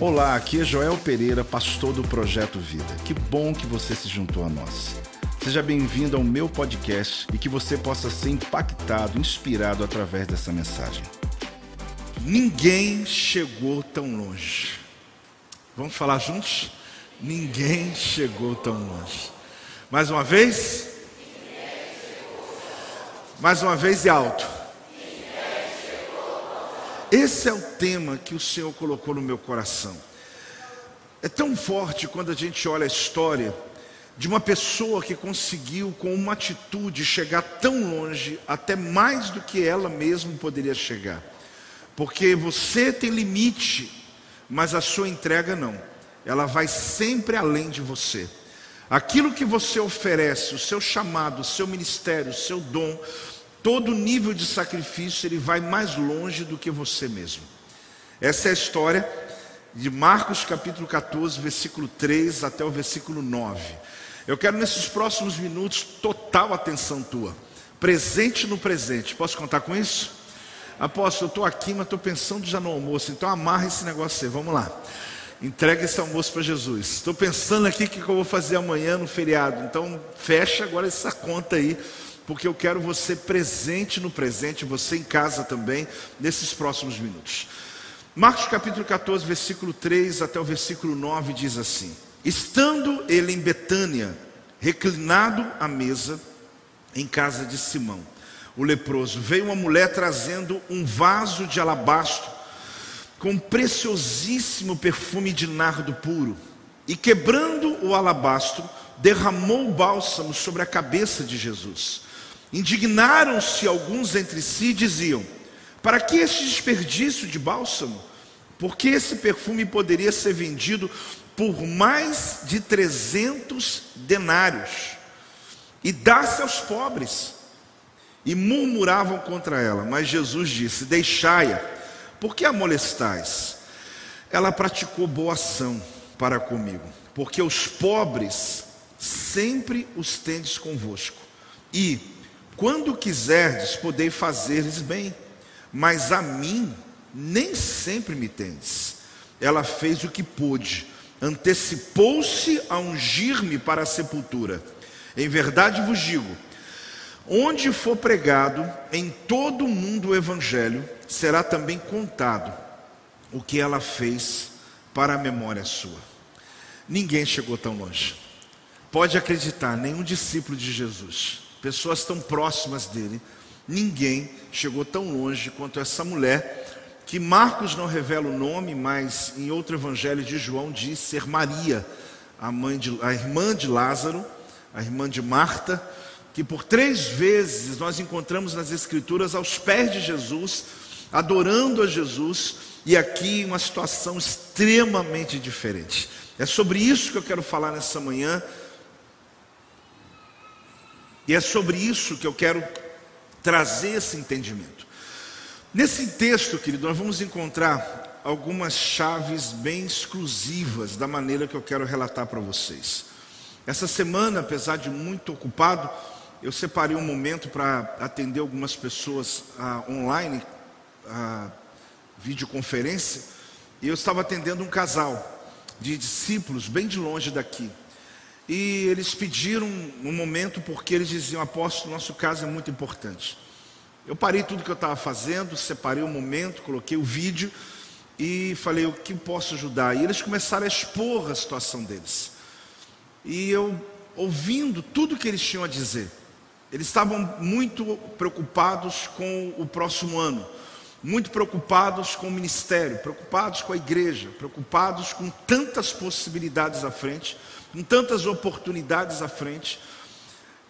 Olá, aqui é Joel Pereira, pastor do Projeto Vida. Que bom que você se juntou a nós. Seja bem-vindo ao meu podcast e que você possa ser impactado, inspirado através dessa mensagem. Ninguém chegou tão longe. Vamos falar juntos? Ninguém chegou tão longe. Mais uma vez? Mais uma vez e alto. Esse é o tema que o Senhor colocou no meu coração. É tão forte quando a gente olha a história de uma pessoa que conseguiu, com uma atitude, chegar tão longe, até mais do que ela mesma poderia chegar. Porque você tem limite, mas a sua entrega não. Ela vai sempre além de você. Aquilo que você oferece, o seu chamado, o seu ministério, o seu dom, todo nível de sacrifício ele vai mais longe do que você mesmo. Essa é a história de Marcos capítulo 14, versículo 3 até o versículo 9. Eu quero nesses próximos minutos total atenção tua, presente no presente. Posso contar com isso? Apóstolo, eu estou aqui, mas estou pensando já no almoço, então amarra esse negócio aí, vamos lá. Entrega esse almoço para Jesus. Estou pensando aqui o que eu vou fazer amanhã no feriado, então fecha agora essa conta aí porque eu quero você presente no presente, você em casa também, nesses próximos minutos. Marcos capítulo 14, versículo 3 até o versículo 9 diz assim: Estando ele em Betânia, reclinado à mesa, em casa de Simão, o leproso, veio uma mulher trazendo um vaso de alabastro com preciosíssimo perfume de nardo puro, e quebrando o alabastro, derramou bálsamo sobre a cabeça de Jesus. Indignaram-se alguns entre si e diziam: Para que este desperdício de bálsamo? Porque esse perfume poderia ser vendido por mais de 300 denários e dar-se aos pobres. E murmuravam contra ela, mas Jesus disse: Deixai-a, por que a molestais? Ela praticou boa ação para comigo, porque os pobres sempre os tendes convosco, e quando quiserdes, podei fazer-lhes bem, mas a mim nem sempre me tendes. Ela fez o que pôde, antecipou-se a ungir-me para a sepultura. Em verdade vos digo: onde for pregado em todo o mundo o evangelho, será também contado o que ela fez para a memória sua. Ninguém chegou tão longe. Pode acreditar, nenhum discípulo de Jesus pessoas tão próximas dele, ninguém chegou tão longe quanto essa mulher, que Marcos não revela o nome, mas em outro evangelho de João diz ser Maria, a, mãe de, a irmã de Lázaro, a irmã de Marta, que por três vezes nós encontramos nas Escrituras aos pés de Jesus, adorando a Jesus, e aqui uma situação extremamente diferente. É sobre isso que eu quero falar nessa manhã, e é sobre isso que eu quero trazer esse entendimento. Nesse texto, querido, nós vamos encontrar algumas chaves bem exclusivas da maneira que eu quero relatar para vocês. Essa semana, apesar de muito ocupado, eu separei um momento para atender algumas pessoas ah, online, a videoconferência, e eu estava atendendo um casal de discípulos bem de longe daqui. E eles pediram um momento porque eles diziam: Apóstolo, nosso caso é muito importante. Eu parei tudo que eu estava fazendo, separei o um momento, coloquei o vídeo e falei: O que posso ajudar? E eles começaram a expor a situação deles. E eu, ouvindo tudo que eles tinham a dizer, eles estavam muito preocupados com o próximo ano, muito preocupados com o ministério, preocupados com a igreja, preocupados com tantas possibilidades à frente com tantas oportunidades à frente.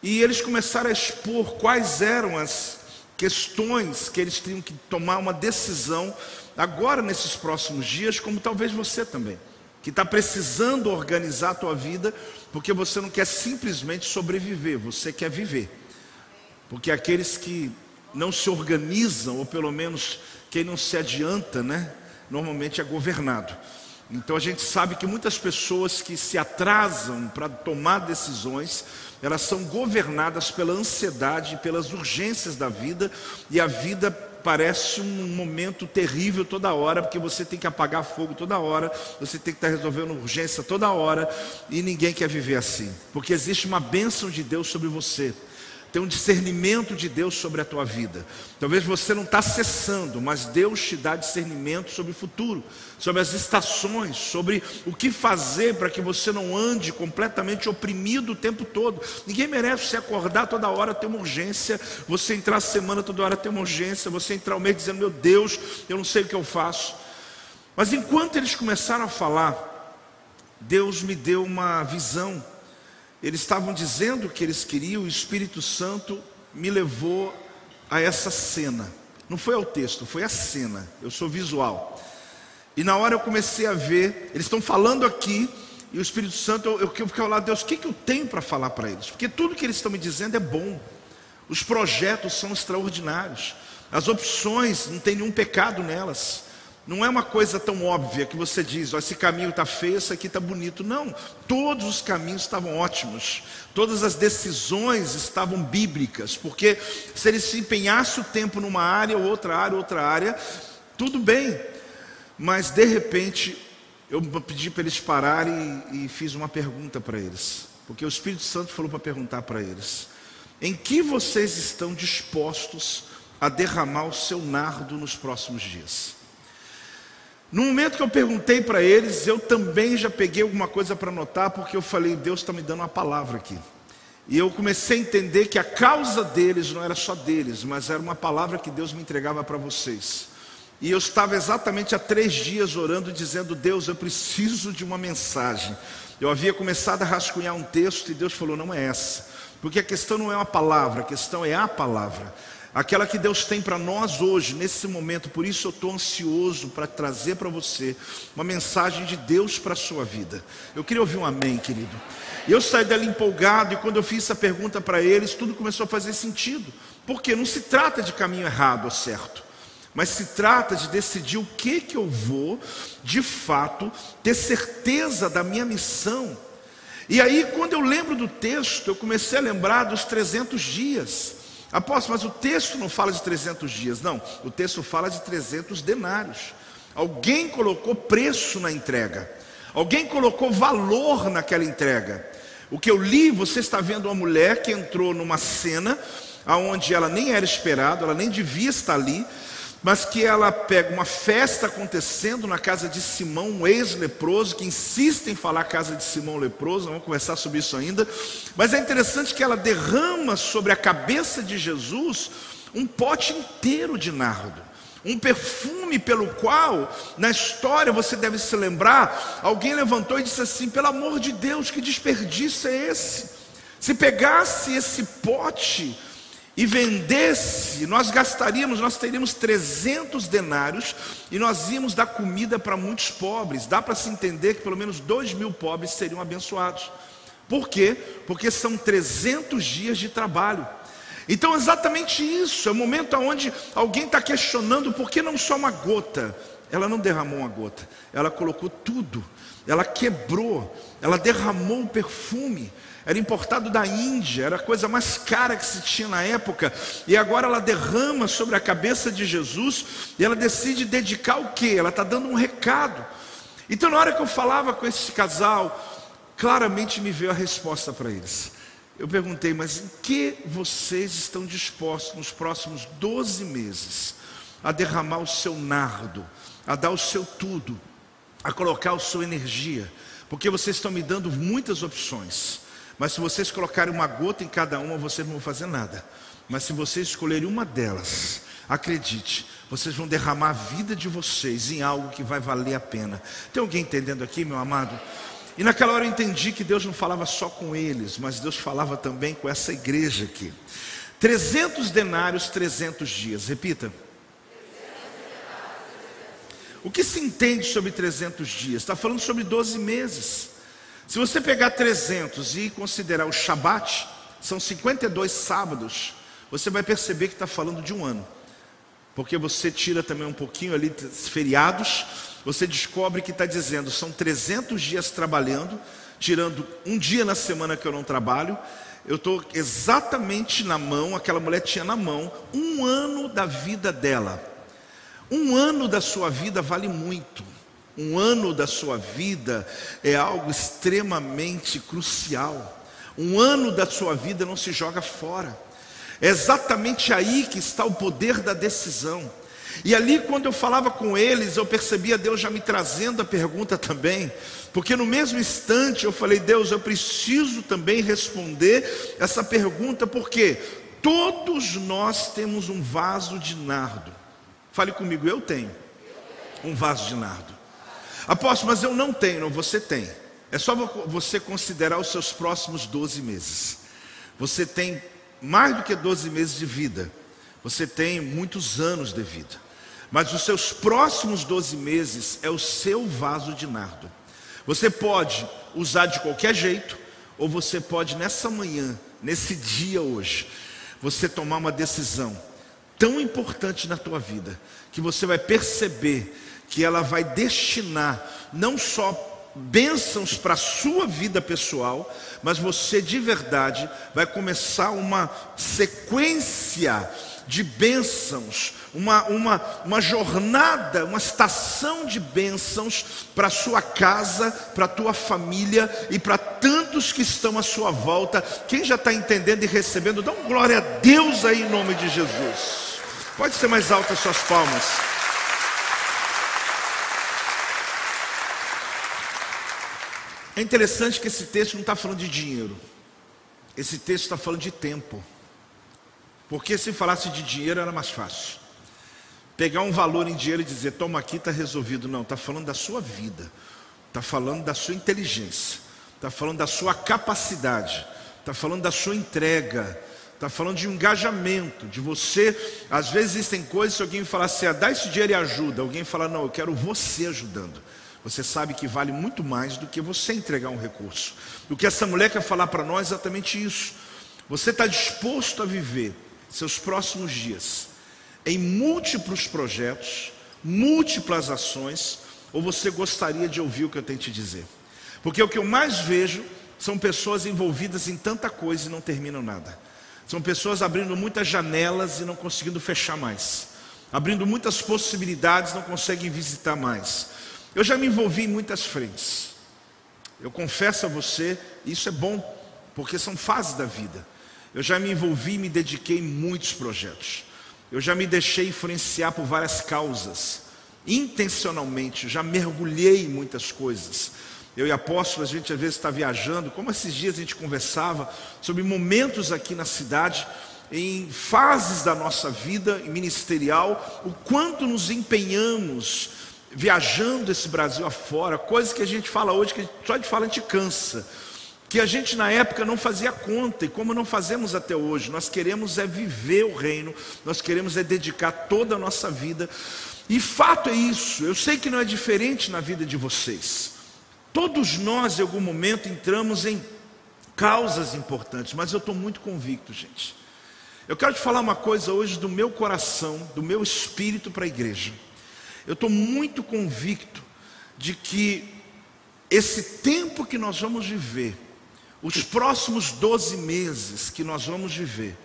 E eles começaram a expor quais eram as questões que eles tinham que tomar uma decisão agora nesses próximos dias, como talvez você também, que está precisando organizar a tua vida, porque você não quer simplesmente sobreviver, você quer viver. Porque aqueles que não se organizam, ou pelo menos quem não se adianta, né, normalmente é governado. Então a gente sabe que muitas pessoas que se atrasam para tomar decisões, elas são governadas pela ansiedade, pelas urgências da vida, e a vida parece um momento terrível toda hora, porque você tem que apagar fogo toda hora, você tem que estar resolvendo urgência toda hora, e ninguém quer viver assim, porque existe uma bênção de Deus sobre você tem um discernimento de Deus sobre a tua vida. Talvez você não está acessando, mas Deus te dá discernimento sobre o futuro, sobre as estações, sobre o que fazer para que você não ande completamente oprimido o tempo todo. Ninguém merece se acordar toda hora ter uma urgência, você entrar a semana toda hora ter uma urgência, você entrar o mês dizendo: Meu Deus, eu não sei o que eu faço. Mas enquanto eles começaram a falar, Deus me deu uma visão eles estavam dizendo que eles queriam, o Espírito Santo me levou a essa cena. Não foi ao texto, foi a cena. Eu sou visual. E na hora eu comecei a ver, eles estão falando aqui, e o Espírito Santo, eu, eu, eu fiquei lá, Deus, o que, que eu tenho para falar para eles? Porque tudo que eles estão me dizendo é bom. Os projetos são extraordinários. As opções, não tem nenhum pecado nelas. Não é uma coisa tão óbvia que você diz, oh, esse caminho está feio, esse aqui está bonito. Não, todos os caminhos estavam ótimos, todas as decisões estavam bíblicas, porque se ele se empenhasse o tempo numa área, outra área, outra área, tudo bem, mas de repente eu pedi para eles pararem e, e fiz uma pergunta para eles, porque o Espírito Santo falou para perguntar para eles: em que vocês estão dispostos a derramar o seu nardo nos próximos dias? No momento que eu perguntei para eles, eu também já peguei alguma coisa para anotar, porque eu falei, Deus está me dando uma palavra aqui. E eu comecei a entender que a causa deles não era só deles, mas era uma palavra que Deus me entregava para vocês. E eu estava exatamente há três dias orando, dizendo: Deus, eu preciso de uma mensagem. Eu havia começado a rascunhar um texto e Deus falou: não é essa. Porque a questão não é uma palavra, a questão é a palavra aquela que Deus tem para nós hoje, nesse momento. Por isso eu estou ansioso para trazer para você uma mensagem de Deus para a sua vida. Eu queria ouvir um amém, querido. E eu saí dali empolgado, e quando eu fiz essa pergunta para eles, tudo começou a fazer sentido. Porque não se trata de caminho errado ou certo, mas se trata de decidir o que, que eu vou, de fato, ter certeza da minha missão. E aí, quando eu lembro do texto, eu comecei a lembrar dos 300 dias. Apóstolo, mas o texto não fala de 300 dias, não. O texto fala de 300 denários. Alguém colocou preço na entrega. Alguém colocou valor naquela entrega. O que eu li, você está vendo uma mulher que entrou numa cena aonde ela nem era esperada, ela nem devia estar ali, mas que ela pega uma festa acontecendo na casa de Simão, um ex-leproso, que insiste em falar casa de Simão leproso, vamos conversar sobre isso ainda. Mas é interessante que ela derrama sobre a cabeça de Jesus um pote inteiro de nardo. Um perfume pelo qual, na história você deve se lembrar, alguém levantou e disse assim: pelo amor de Deus, que desperdício é esse? Se pegasse esse pote e vendesse, nós gastaríamos, nós teríamos 300 denários e nós íamos dar comida para muitos pobres. Dá para se entender que pelo menos 2 mil pobres seriam abençoados. Por quê? Porque são 300 dias de trabalho. Então, exatamente isso, é o momento onde alguém está questionando por que não só uma gota. Ela não derramou uma gota, ela colocou tudo, ela quebrou, ela derramou o perfume era importado da Índia, era a coisa mais cara que se tinha na época, e agora ela derrama sobre a cabeça de Jesus e ela decide dedicar o que? Ela está dando um recado. Então, na hora que eu falava com esse casal, claramente me veio a resposta para eles. Eu perguntei, mas em que vocês estão dispostos nos próximos 12 meses a derramar o seu nardo, a dar o seu tudo, a colocar a sua energia? Porque vocês estão me dando muitas opções. Mas se vocês colocarem uma gota em cada uma, vocês não vão fazer nada. Mas se vocês escolherem uma delas, acredite, vocês vão derramar a vida de vocês em algo que vai valer a pena. Tem alguém entendendo aqui, meu amado? E naquela hora eu entendi que Deus não falava só com eles, mas Deus falava também com essa igreja aqui. 300 denários, 300 dias. Repita. O que se entende sobre 300 dias? Está falando sobre 12 meses. Se você pegar 300 e considerar o Shabat, são 52 sábados, você vai perceber que está falando de um ano. Porque você tira também um pouquinho ali feriados, você descobre que está dizendo, são 300 dias trabalhando, tirando um dia na semana que eu não trabalho, eu estou exatamente na mão, aquela mulher tinha na mão, um ano da vida dela. Um ano da sua vida vale muito. Um ano da sua vida é algo extremamente crucial. Um ano da sua vida não se joga fora. É exatamente aí que está o poder da decisão. E ali, quando eu falava com eles, eu percebia Deus já me trazendo a pergunta também, porque no mesmo instante eu falei: Deus, eu preciso também responder essa pergunta, porque todos nós temos um vaso de nardo. Fale comigo, eu tenho um vaso de nardo. Apóstolo, mas eu não tenho, não, você tem. É só você considerar os seus próximos 12 meses. Você tem mais do que 12 meses de vida. Você tem muitos anos de vida. Mas os seus próximos 12 meses é o seu vaso de nardo. Você pode usar de qualquer jeito, ou você pode nessa manhã, nesse dia hoje, você tomar uma decisão tão importante na tua vida, que você vai perceber que ela vai destinar não só bênçãos para a sua vida pessoal, mas você de verdade vai começar uma sequência de bênçãos, uma, uma, uma jornada, uma estação de bênçãos para a sua casa, para a tua família e para tantos que estão à sua volta. Quem já está entendendo e recebendo, dá um glória a Deus aí em nome de Jesus. Pode ser mais alto as suas palmas. É interessante que esse texto não está falando de dinheiro, esse texto está falando de tempo. Porque se falasse de dinheiro era mais fácil. Pegar um valor em dinheiro e dizer, toma aqui, está resolvido. Não, está falando da sua vida, está falando da sua inteligência, está falando da sua capacidade, está falando da sua entrega, está falando de engajamento, de você. Às vezes existem coisas, se alguém falar assim, ah, dá esse dinheiro e ajuda, alguém fala, não, eu quero você ajudando. Você sabe que vale muito mais do que você entregar um recurso. O que essa mulher quer falar para nós é exatamente isso. Você está disposto a viver seus próximos dias em múltiplos projetos, múltiplas ações, ou você gostaria de ouvir o que eu tenho te dizer? Porque o que eu mais vejo são pessoas envolvidas em tanta coisa e não terminam nada. São pessoas abrindo muitas janelas e não conseguindo fechar mais. Abrindo muitas possibilidades, não conseguem visitar mais. Eu já me envolvi em muitas frentes. Eu confesso a você, isso é bom, porque são fases da vida. Eu já me envolvi e me dediquei em muitos projetos. Eu já me deixei influenciar por várias causas. Intencionalmente, já mergulhei em muitas coisas. Eu e apóstolo, a gente às vezes está viajando, como esses dias a gente conversava sobre momentos aqui na cidade, em fases da nossa vida ministerial, o quanto nos empenhamos viajando esse Brasil afora, coisas que a gente fala hoje, que só de falar a gente cansa, que a gente na época não fazia conta, e como não fazemos até hoje, nós queremos é viver o reino, nós queremos é dedicar toda a nossa vida, e fato é isso, eu sei que não é diferente na vida de vocês, todos nós em algum momento entramos em causas importantes, mas eu estou muito convicto, gente. Eu quero te falar uma coisa hoje do meu coração, do meu espírito para a igreja. Eu estou muito convicto de que esse tempo que nós vamos viver, os próximos 12 meses que nós vamos viver,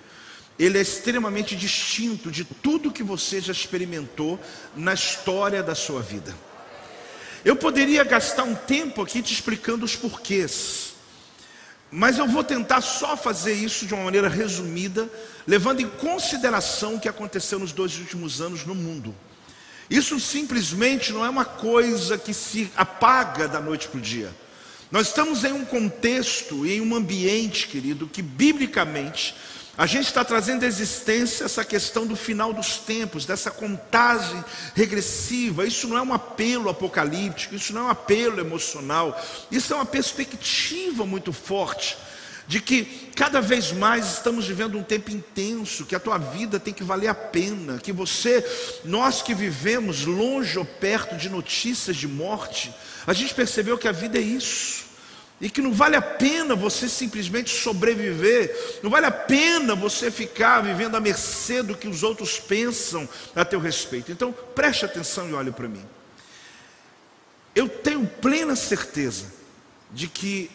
ele é extremamente distinto de tudo que você já experimentou na história da sua vida. Eu poderia gastar um tempo aqui te explicando os porquês, mas eu vou tentar só fazer isso de uma maneira resumida, levando em consideração o que aconteceu nos dois últimos anos no mundo. Isso simplesmente não é uma coisa que se apaga da noite para o dia. Nós estamos em um contexto e em um ambiente, querido, que biblicamente a gente está trazendo à existência essa questão do final dos tempos, dessa contagem regressiva. Isso não é um apelo apocalíptico, isso não é um apelo emocional, isso é uma perspectiva muito forte de que cada vez mais estamos vivendo um tempo intenso, que a tua vida tem que valer a pena, que você, nós que vivemos longe ou perto de notícias de morte, a gente percebeu que a vida é isso. E que não vale a pena você simplesmente sobreviver, não vale a pena você ficar vivendo à mercê do que os outros pensam a teu respeito. Então, preste atenção e olhe para mim. Eu tenho plena certeza de que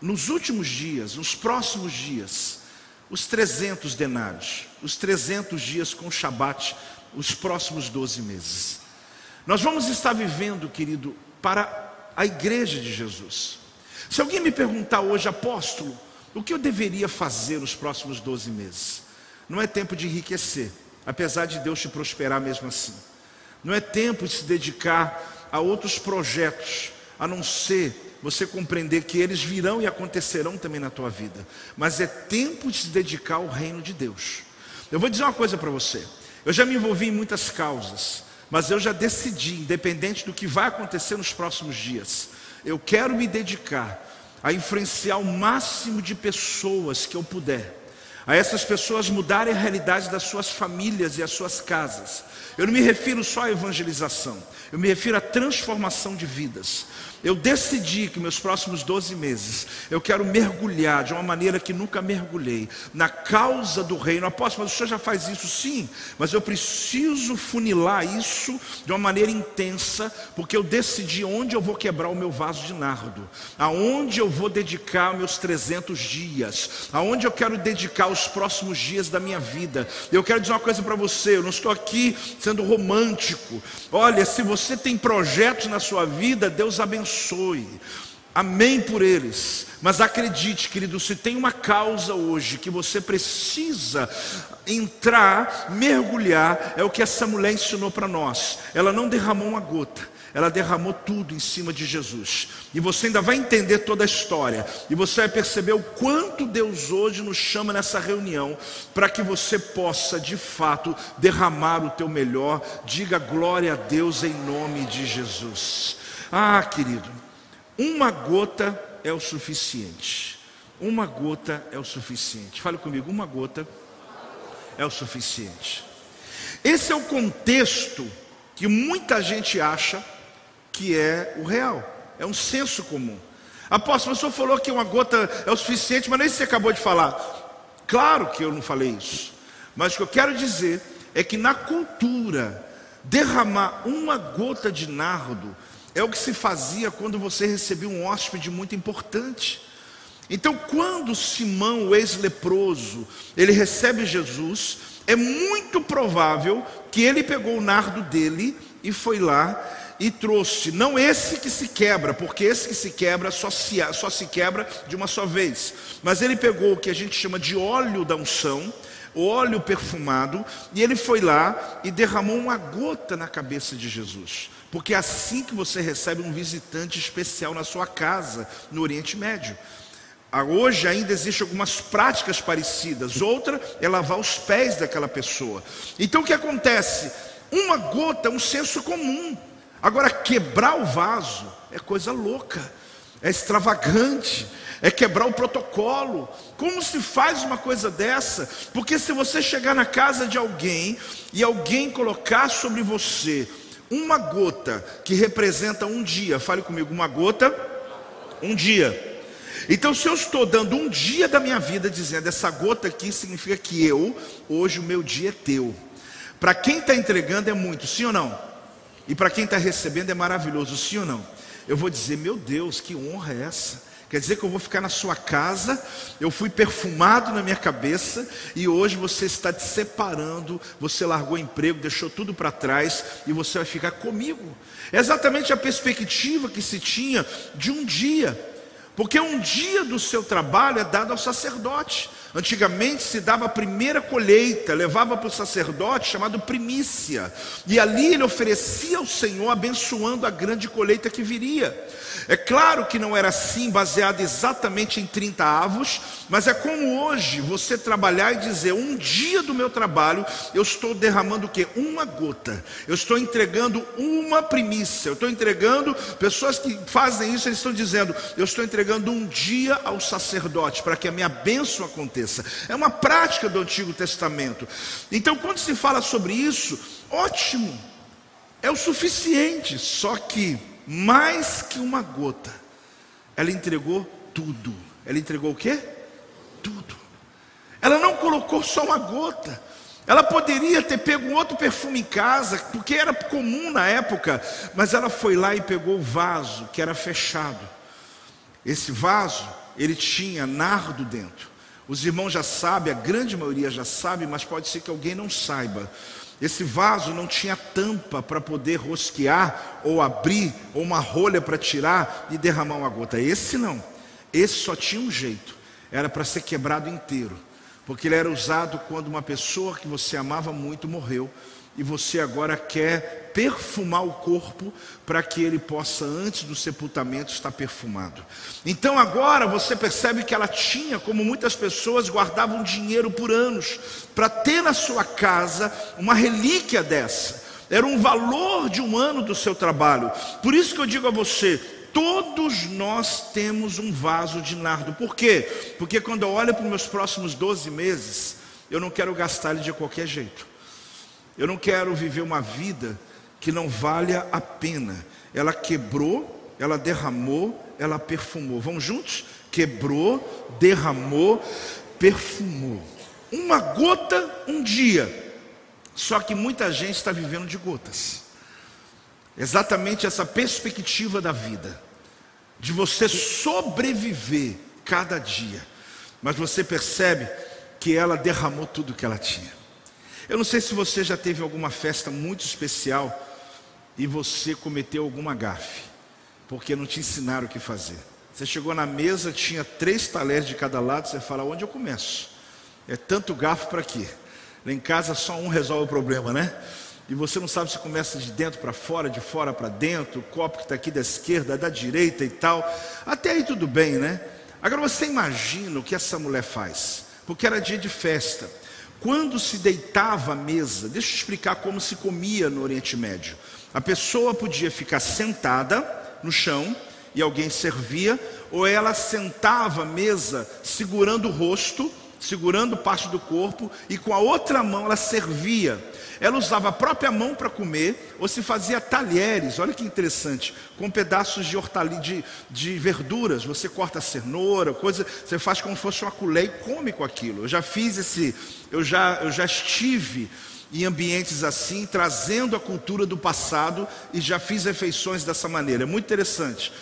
nos últimos dias, nos próximos dias, os 300 denários, os 300 dias com Shabat, os próximos 12 meses. Nós vamos estar vivendo, querido, para a igreja de Jesus. Se alguém me perguntar hoje, apóstolo, o que eu deveria fazer nos próximos 12 meses? Não é tempo de enriquecer, apesar de Deus te prosperar mesmo assim. Não é tempo de se dedicar a outros projetos, a não ser você compreender que eles virão e acontecerão também na tua vida. Mas é tempo de se dedicar ao reino de Deus. Eu vou dizer uma coisa para você. Eu já me envolvi em muitas causas, mas eu já decidi, independente do que vai acontecer nos próximos dias, eu quero me dedicar a influenciar o máximo de pessoas que eu puder, a essas pessoas mudarem a realidade das suas famílias e as suas casas. Eu não me refiro só à evangelização, eu me refiro à transformação de vidas. Eu decidi que meus próximos 12 meses eu quero mergulhar de uma maneira que nunca mergulhei na causa do reino. Apóstolo, mas o senhor já faz isso? Sim, mas eu preciso funilar isso de uma maneira intensa, porque eu decidi onde eu vou quebrar o meu vaso de nardo, aonde eu vou dedicar meus 300 dias, aonde eu quero dedicar os próximos dias da minha vida. Eu quero dizer uma coisa para você, eu não estou aqui sendo romântico. Olha, se você tem projetos na sua vida, Deus abençoe. Amém por eles. Mas acredite, querido, se tem uma causa hoje que você precisa entrar, mergulhar, é o que essa mulher ensinou para nós. Ela não derramou uma gota, ela derramou tudo em cima de Jesus. E você ainda vai entender toda a história. E você vai perceber o quanto Deus hoje nos chama nessa reunião para que você possa, de fato, derramar o teu melhor. Diga glória a Deus em nome de Jesus. Ah, querido, uma gota é o suficiente. Uma gota é o suficiente. Fale comigo, uma gota é o suficiente. Esse é o contexto que muita gente acha que é o real. É um senso comum. Apóstolo, o senhor falou que uma gota é o suficiente, mas nem você acabou de falar. Claro que eu não falei isso. Mas o que eu quero dizer é que na cultura, derramar uma gota de nardo é o que se fazia quando você recebia um hóspede muito importante. Então, quando Simão, o ex-leproso, ele recebe Jesus, é muito provável que ele pegou o nardo dele e foi lá e trouxe, não esse que se quebra, porque esse que se quebra só se, só se quebra de uma só vez, mas ele pegou o que a gente chama de óleo da unção, óleo perfumado, e ele foi lá e derramou uma gota na cabeça de Jesus. Porque é assim que você recebe um visitante especial na sua casa, no Oriente Médio. Ah, hoje ainda existem algumas práticas parecidas. Outra é lavar os pés daquela pessoa. Então o que acontece? Uma gota é um senso comum. Agora, quebrar o vaso é coisa louca, é extravagante, é quebrar o protocolo. Como se faz uma coisa dessa? Porque se você chegar na casa de alguém e alguém colocar sobre você uma gota que representa um dia, fale comigo, uma gota, um dia. Então, se eu estou dando um dia da minha vida dizendo essa gota aqui significa que eu, hoje o meu dia é teu. Para quem está entregando é muito, sim ou não? E para quem está recebendo é maravilhoso, sim ou não? Eu vou dizer, meu Deus, que honra é essa? Quer dizer que eu vou ficar na sua casa, eu fui perfumado na minha cabeça e hoje você está te separando, você largou o emprego, deixou tudo para trás e você vai ficar comigo. É exatamente a perspectiva que se tinha de um dia, porque um dia do seu trabalho é dado ao sacerdote. Antigamente se dava a primeira colheita, levava para o sacerdote chamado primícia, e ali ele oferecia ao Senhor, abençoando a grande colheita que viria. É claro que não era assim, baseado exatamente em 30 avos, mas é como hoje você trabalhar e dizer: um dia do meu trabalho eu estou derramando o que? Uma gota, eu estou entregando uma primícia, eu estou entregando, pessoas que fazem isso, eles estão dizendo: eu estou entregando um dia ao sacerdote para que a minha bênção aconteça. É uma prática do Antigo Testamento. Então, quando se fala sobre isso, ótimo, é o suficiente, só que mais que uma gota, ela entregou tudo. Ela entregou o quê? Tudo. Ela não colocou só uma gota. Ela poderia ter pego outro perfume em casa, porque era comum na época, mas ela foi lá e pegou o vaso que era fechado. Esse vaso ele tinha nardo dentro. Os irmãos já sabem, a grande maioria já sabe, mas pode ser que alguém não saiba. Esse vaso não tinha tampa para poder rosquear ou abrir, ou uma rolha para tirar e derramar uma gota. Esse não. Esse só tinha um jeito. Era para ser quebrado inteiro. Porque ele era usado quando uma pessoa que você amava muito morreu e você agora quer perfumar o corpo para que ele possa, antes do sepultamento, estar perfumado. Então agora você percebe que ela tinha, como muitas pessoas guardavam dinheiro por anos, para ter na sua casa uma relíquia dessa. Era um valor de um ano do seu trabalho. Por isso que eu digo a você: todos nós temos um vaso de nardo. Por quê? Porque quando eu olho para os meus próximos 12 meses, eu não quero gastar ele de qualquer jeito. Eu não quero viver uma vida que não valha a pena. Ela quebrou, ela derramou, ela perfumou. Vamos juntos? Quebrou, derramou, perfumou. Uma gota, um dia. Só que muita gente está vivendo de gotas. Exatamente essa perspectiva da vida, de você sobreviver cada dia, mas você percebe que ela derramou tudo que ela tinha. Eu não sei se você já teve alguma festa muito especial e você cometeu alguma gafe, porque não te ensinaram o que fazer. Você chegou na mesa, tinha três talheres de cada lado, você fala, onde eu começo? É tanto garfo para quê? Lá em casa só um resolve o problema, né? E você não sabe se começa de dentro para fora, de fora para dentro, o copo que está aqui da esquerda, da direita e tal. Até aí tudo bem, né? Agora você imagina o que essa mulher faz, porque era dia de festa. Quando se deitava à mesa, deixa eu explicar como se comia no Oriente Médio. A pessoa podia ficar sentada no chão e alguém servia, ou ela sentava à mesa segurando o rosto, segurando parte do corpo, e com a outra mão ela servia. Ela usava a própria mão para comer, ou se fazia talheres, olha que interessante, com pedaços de hortaliça, de, de verduras. Você corta cenoura, coisa, você faz como se fosse uma colher e come com aquilo. Eu já fiz esse, eu já, eu já estive em ambientes assim, trazendo a cultura do passado e já fiz refeições dessa maneira. É muito interessante.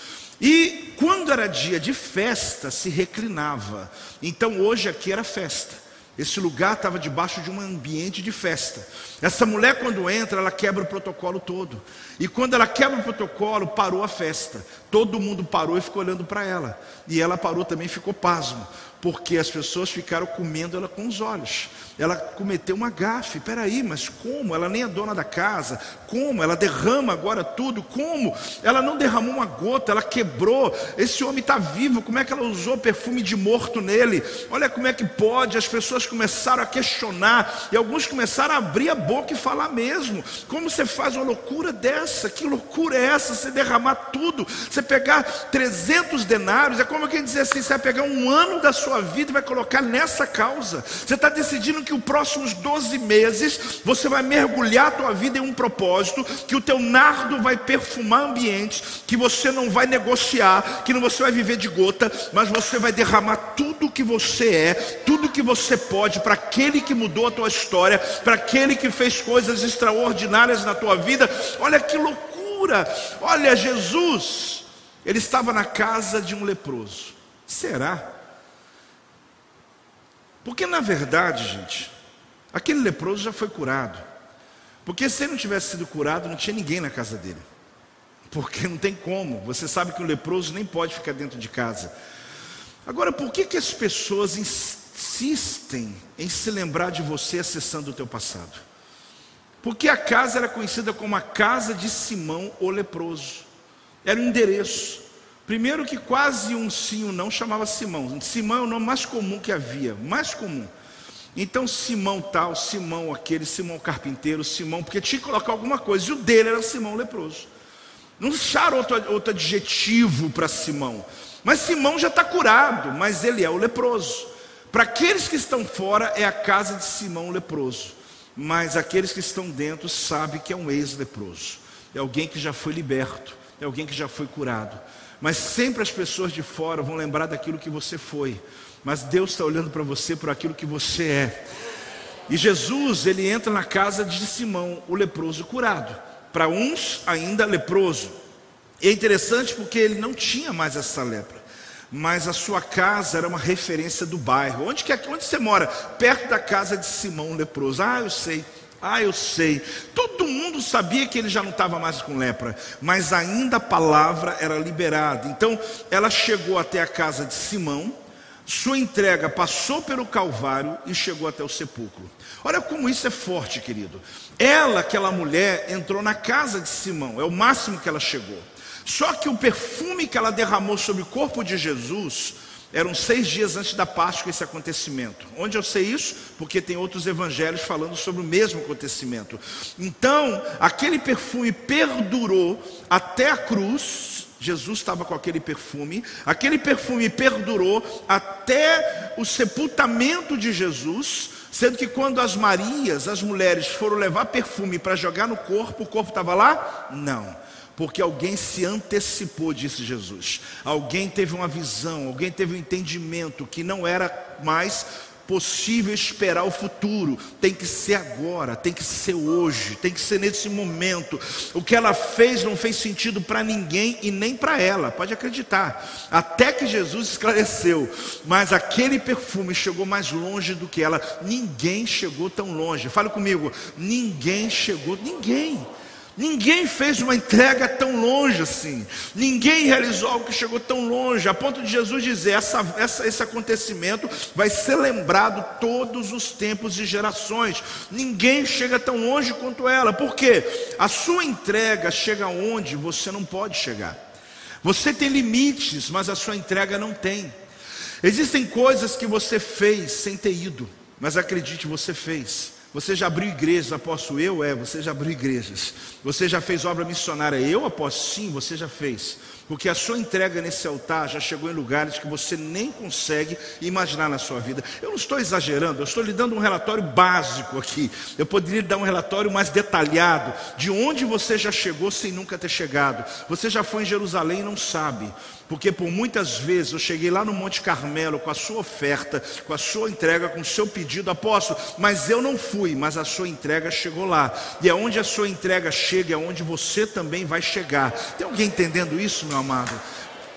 E quando era dia de festa, se reclinava. Então hoje aqui era festa. Esse lugar estava debaixo de um ambiente de festa. Essa mulher, quando entra, ela quebra o protocolo todo. E quando ela quebra o protocolo, parou a festa. Todo mundo parou e ficou olhando para ela. E ela parou também e ficou pasmo porque as pessoas ficaram comendo ela com os olhos. Ela cometeu uma gafe. Peraí, mas como? Ela nem é dona da casa. Como? Ela derrama agora tudo. Como? Ela não derramou uma gota, ela quebrou. Esse homem está vivo. Como é que ela usou perfume de morto nele? Olha como é que pode. As pessoas começaram a questionar e alguns começaram a abrir a boca e falar mesmo. Como você faz uma loucura dessa? Que loucura é essa? Você derramar tudo, você pegar 300 denários. É como quem dizer assim: você vai pegar um ano da sua vida e vai colocar nessa causa. Você está decidindo que os próximos 12 meses você vai mergulhar a tua vida em um propósito, que o teu nardo vai perfumar ambientes, que você não vai negociar, que não você vai viver de gota, mas você vai derramar tudo que você é, tudo que você pode para aquele que mudou a tua história, para aquele que fez coisas extraordinárias na tua vida. Olha que loucura! Olha Jesus, ele estava na casa de um leproso. Será? Porque na verdade, gente, aquele leproso já foi curado. Porque se ele não tivesse sido curado, não tinha ninguém na casa dele. Porque não tem como. Você sabe que o leproso nem pode ficar dentro de casa. Agora, por que, que as pessoas insistem em se lembrar de você acessando o teu passado? Porque a casa era conhecida como a casa de Simão o leproso. Era um endereço. Primeiro que quase um sim ou um não chamava Simão. Simão é o nome mais comum que havia, mais comum. Então Simão tal, Simão aquele, Simão carpinteiro, Simão, porque tinha que colocar alguma coisa. E o dele era Simão leproso. Não acharam outro, outro adjetivo para Simão. Mas Simão já está curado, mas ele é o leproso. Para aqueles que estão fora, é a casa de Simão leproso. Mas aqueles que estão dentro sabem que é um ex-leproso. É alguém que já foi liberto, é alguém que já foi curado. Mas sempre as pessoas de fora vão lembrar daquilo que você foi. Mas Deus está olhando para você por aquilo que você é. E Jesus, ele entra na casa de Simão, o leproso curado. Para uns, ainda leproso. E é interessante porque ele não tinha mais essa lepra. mas a sua casa era uma referência do bairro. Onde, que, é, onde você mora? Perto da casa de Simão leproso. Ah, eu sei. Ah, eu sei. Todo mundo sabia que ele já não estava mais com lepra, mas ainda a palavra era liberada. Então, ela chegou até a casa de Simão, sua entrega passou pelo Calvário e chegou até o sepulcro. Olha como isso é forte, querido. Ela, aquela mulher, entrou na casa de Simão, é o máximo que ela chegou. Só que o perfume que ela derramou sobre o corpo de Jesus eram seis dias antes da Páscoa esse acontecimento. Onde eu sei isso? Porque tem outros evangelhos falando sobre o mesmo acontecimento. Então, aquele perfume perdurou até a cruz. Jesus estava com aquele perfume, aquele perfume perdurou até o sepultamento de Jesus, sendo que quando as Marias, as mulheres, foram levar perfume para jogar no corpo, o corpo estava lá? Não porque alguém se antecipou, disse Jesus. Alguém teve uma visão, alguém teve um entendimento que não era mais possível esperar o futuro, tem que ser agora, tem que ser hoje, tem que ser nesse momento. O que ela fez não fez sentido para ninguém e nem para ela, pode acreditar. Até que Jesus esclareceu, mas aquele perfume chegou mais longe do que ela. Ninguém chegou tão longe. Fale comigo, ninguém chegou, ninguém. Ninguém fez uma entrega tão longe assim. Ninguém realizou algo que chegou tão longe, a ponto de Jesus dizer: essa, essa, esse acontecimento vai ser lembrado todos os tempos e gerações. Ninguém chega tão longe quanto ela, porque a sua entrega chega onde você não pode chegar. Você tem limites, mas a sua entrega não tem. Existem coisas que você fez sem ter ido, mas acredite, você fez. Você já abriu igrejas, aposto eu? É, você já abriu igrejas. Você já fez obra missionária? Eu aposto sim, você já fez. Porque a sua entrega nesse altar já chegou em lugares que você nem consegue imaginar na sua vida. Eu não estou exagerando, eu estou lhe dando um relatório básico aqui. Eu poderia lhe dar um relatório mais detalhado de onde você já chegou sem nunca ter chegado. Você já foi em Jerusalém e não sabe. Porque por muitas vezes eu cheguei lá no Monte Carmelo com a sua oferta, com a sua entrega, com o seu pedido, apóstolo, mas eu não fui, mas a sua entrega chegou lá. E aonde a sua entrega chega, é onde você também vai chegar. Tem alguém entendendo isso, meu amado?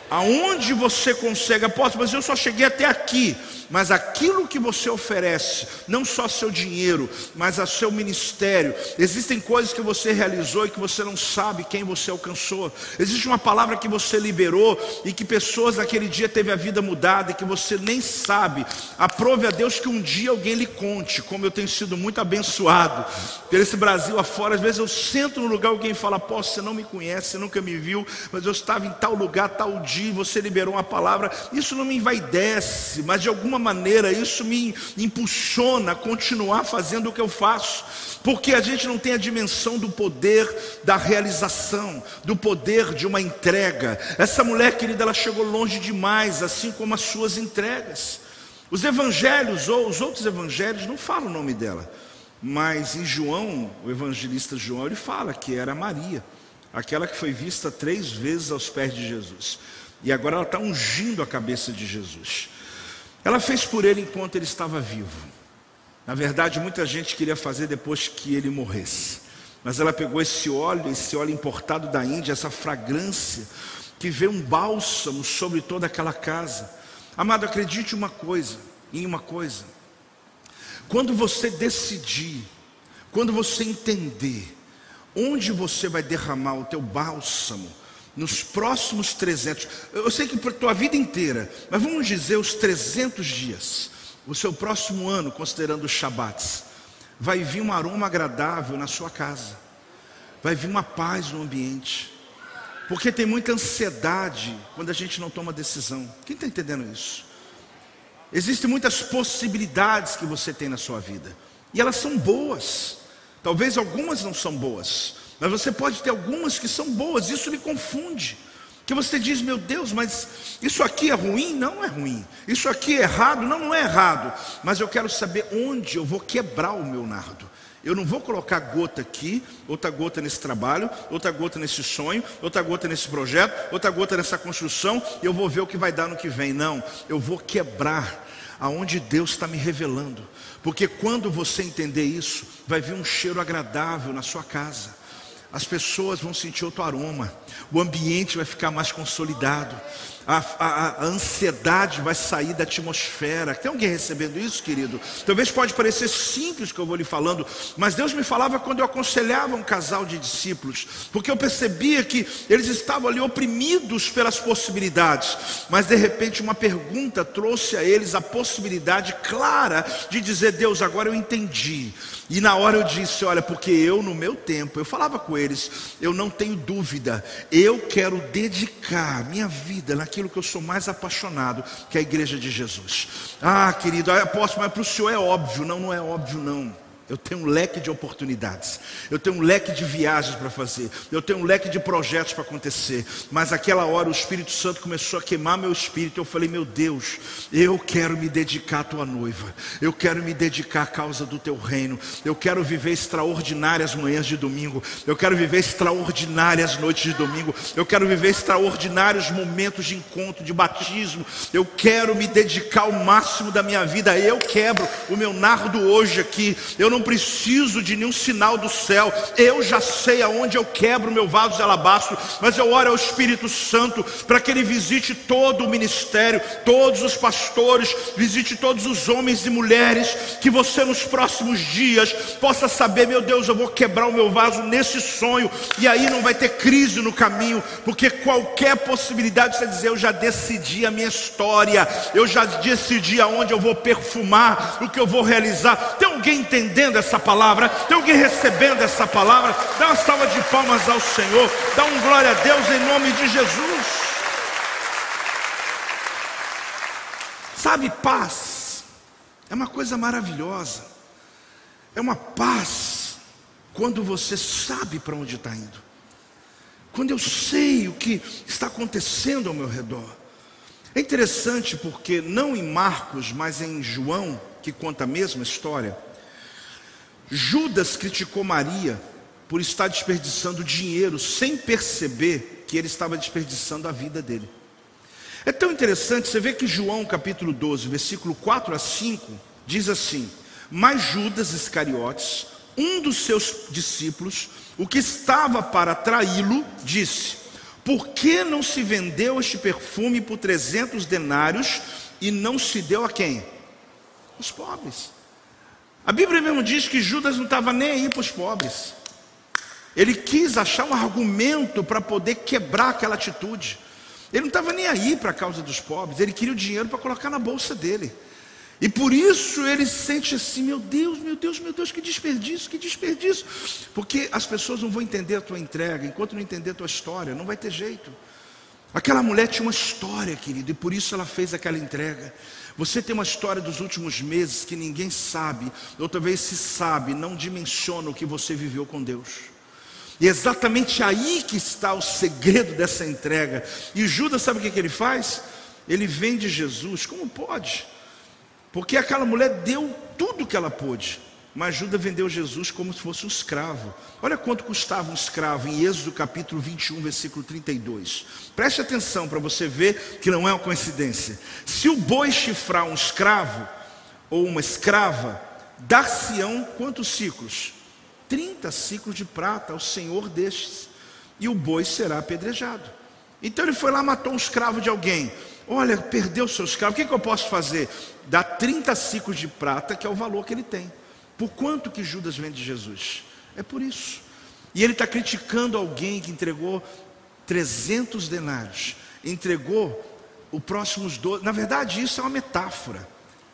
Aonde você consegue, apóstolo, mas eu só cheguei até aqui mas aquilo que você oferece, não só seu dinheiro, mas a seu ministério, existem coisas que você realizou e que você não sabe quem você alcançou. Existe uma palavra que você liberou e que pessoas naquele dia teve a vida mudada e que você nem sabe. Aprove a Deus que um dia alguém lhe conte, como eu tenho sido muito abençoado por esse Brasil afora. Às vezes eu sento no lugar alguém fala: "Pô, você não me conhece, você nunca me viu, mas eu estava em tal lugar, tal dia, você liberou uma palavra". Isso não me envaidece, mas de alguma maneira isso me impulsiona a continuar fazendo o que eu faço, porque a gente não tem a dimensão do poder da realização, do poder de uma entrega. Essa mulher querida, ela chegou longe demais, assim como as suas entregas. Os evangelhos ou os outros evangelhos não falam o nome dela, mas em João, o evangelista João, ele fala que era Maria, aquela que foi vista três vezes aos pés de Jesus. E agora ela está ungindo a cabeça de Jesus. Ela fez por ele enquanto ele estava vivo. Na verdade, muita gente queria fazer depois que ele morresse. Mas ela pegou esse óleo, esse óleo importado da Índia, essa fragrância, que veio um bálsamo sobre toda aquela casa. Amado, acredite uma coisa, em uma coisa. Quando você decidir, quando você entender onde você vai derramar o teu bálsamo, nos próximos 300, eu sei que para a tua vida inteira, mas vamos dizer os 300 dias, o seu próximo ano, considerando os Shabbats, vai vir um aroma agradável na sua casa, vai vir uma paz no ambiente, porque tem muita ansiedade quando a gente não toma decisão. Quem está entendendo isso? Existem muitas possibilidades que você tem na sua vida, e elas são boas, talvez algumas não são boas, mas você pode ter algumas que são boas, isso me confunde. Que você diz, meu Deus, mas isso aqui é ruim? Não é ruim. Isso aqui é errado? Não, não é errado. Mas eu quero saber onde eu vou quebrar o meu nardo. Eu não vou colocar gota aqui, outra gota nesse trabalho, outra gota nesse sonho, outra gota nesse projeto, outra gota nessa construção, e eu vou ver o que vai dar no que vem. Não, eu vou quebrar aonde Deus está me revelando. Porque quando você entender isso, vai vir um cheiro agradável na sua casa as pessoas vão sentir outro aroma, o ambiente vai ficar mais consolidado, a, a, a, ansiedade vai sair da atmosfera. Tem alguém recebendo isso, querido? Talvez pode parecer simples que eu vou lhe falando, mas Deus me falava quando eu aconselhava um casal de discípulos, porque eu percebia que eles estavam ali oprimidos pelas possibilidades, mas de repente uma pergunta trouxe a eles a possibilidade clara de dizer: Deus, agora eu entendi. E na hora eu disse: Olha, porque eu no meu tempo, eu falava com eles, eu não tenho dúvida, eu quero dedicar minha vida naquilo aquilo que eu sou mais apaixonado, que é a igreja de Jesus. Ah, querido, apóstolo, mas para o senhor é óbvio. Não, não é óbvio, não. Eu tenho um leque de oportunidades, eu tenho um leque de viagens para fazer, eu tenho um leque de projetos para acontecer. Mas aquela hora o Espírito Santo começou a queimar meu espírito. Eu falei, meu Deus, eu quero me dedicar à tua noiva, eu quero me dedicar à causa do teu reino, eu quero viver extraordinárias manhãs de domingo, eu quero viver extraordinárias noites de domingo, eu quero viver extraordinários momentos de encontro, de batismo, eu quero me dedicar ao máximo da minha vida. Eu quebro o meu nardo hoje aqui, eu não não preciso de nenhum sinal do céu, eu já sei aonde eu quebro meu vaso de alabastro, mas eu oro ao Espírito Santo para que ele visite todo o ministério, todos os pastores, visite todos os homens e mulheres, que você nos próximos dias possa saber, meu Deus, eu vou quebrar o meu vaso nesse sonho, e aí não vai ter crise no caminho, porque qualquer possibilidade de você dizer, eu já decidi a minha história, eu já decidi aonde eu vou perfumar, o que eu vou realizar. Tem alguém entendendo? Entendendo essa palavra? Tem alguém recebendo essa palavra? Dá uma salva de palmas ao Senhor, dá um glória a Deus em nome de Jesus. Sabe, paz é uma coisa maravilhosa, é uma paz quando você sabe para onde está indo, quando eu sei o que está acontecendo ao meu redor. É interessante porque, não em Marcos, mas em João, que conta a mesma história, Judas criticou Maria por estar desperdiçando dinheiro sem perceber que ele estava desperdiçando a vida dele. É tão interessante, você vê que João capítulo 12, versículo 4 a 5, diz assim: Mas Judas Iscariotes, um dos seus discípulos, o que estava para traí-lo, disse: Por que não se vendeu este perfume por 300 denários e não se deu a quem? Os pobres. A Bíblia mesmo diz que Judas não estava nem aí para os pobres. Ele quis achar um argumento para poder quebrar aquela atitude. Ele não estava nem aí para a causa dos pobres, ele queria o dinheiro para colocar na bolsa dele. E por isso ele sente assim: meu Deus, meu Deus, meu Deus, que desperdício, que desperdício. Porque as pessoas não vão entender a tua entrega, enquanto não entender a tua história, não vai ter jeito. Aquela mulher tinha uma história, querido, e por isso ela fez aquela entrega. Você tem uma história dos últimos meses que ninguém sabe, ou talvez se sabe, não dimensiona o que você viveu com Deus. E é exatamente aí que está o segredo dessa entrega. E Judas, sabe o que, que ele faz? Ele vende Jesus, como pode? Porque aquela mulher deu tudo que ela pôde. Mas Judas vendeu Jesus como se fosse um escravo. Olha quanto custava um escravo em Êxodo capítulo 21, versículo 32. Preste atenção para você ver que não é uma coincidência. Se o boi chifrar um escravo ou uma escrava, dar-se-ão quantos ciclos? 30 ciclos de prata ao senhor destes, e o boi será apedrejado. Então ele foi lá, matou um escravo de alguém. Olha, perdeu o seu escravo, o que, que eu posso fazer? Dá 30 ciclos de prata, que é o valor que ele tem. Por quanto que Judas vende Jesus? É por isso. E ele está criticando alguém que entregou 300 denários, entregou os próximos 12. Na verdade, isso é uma metáfora.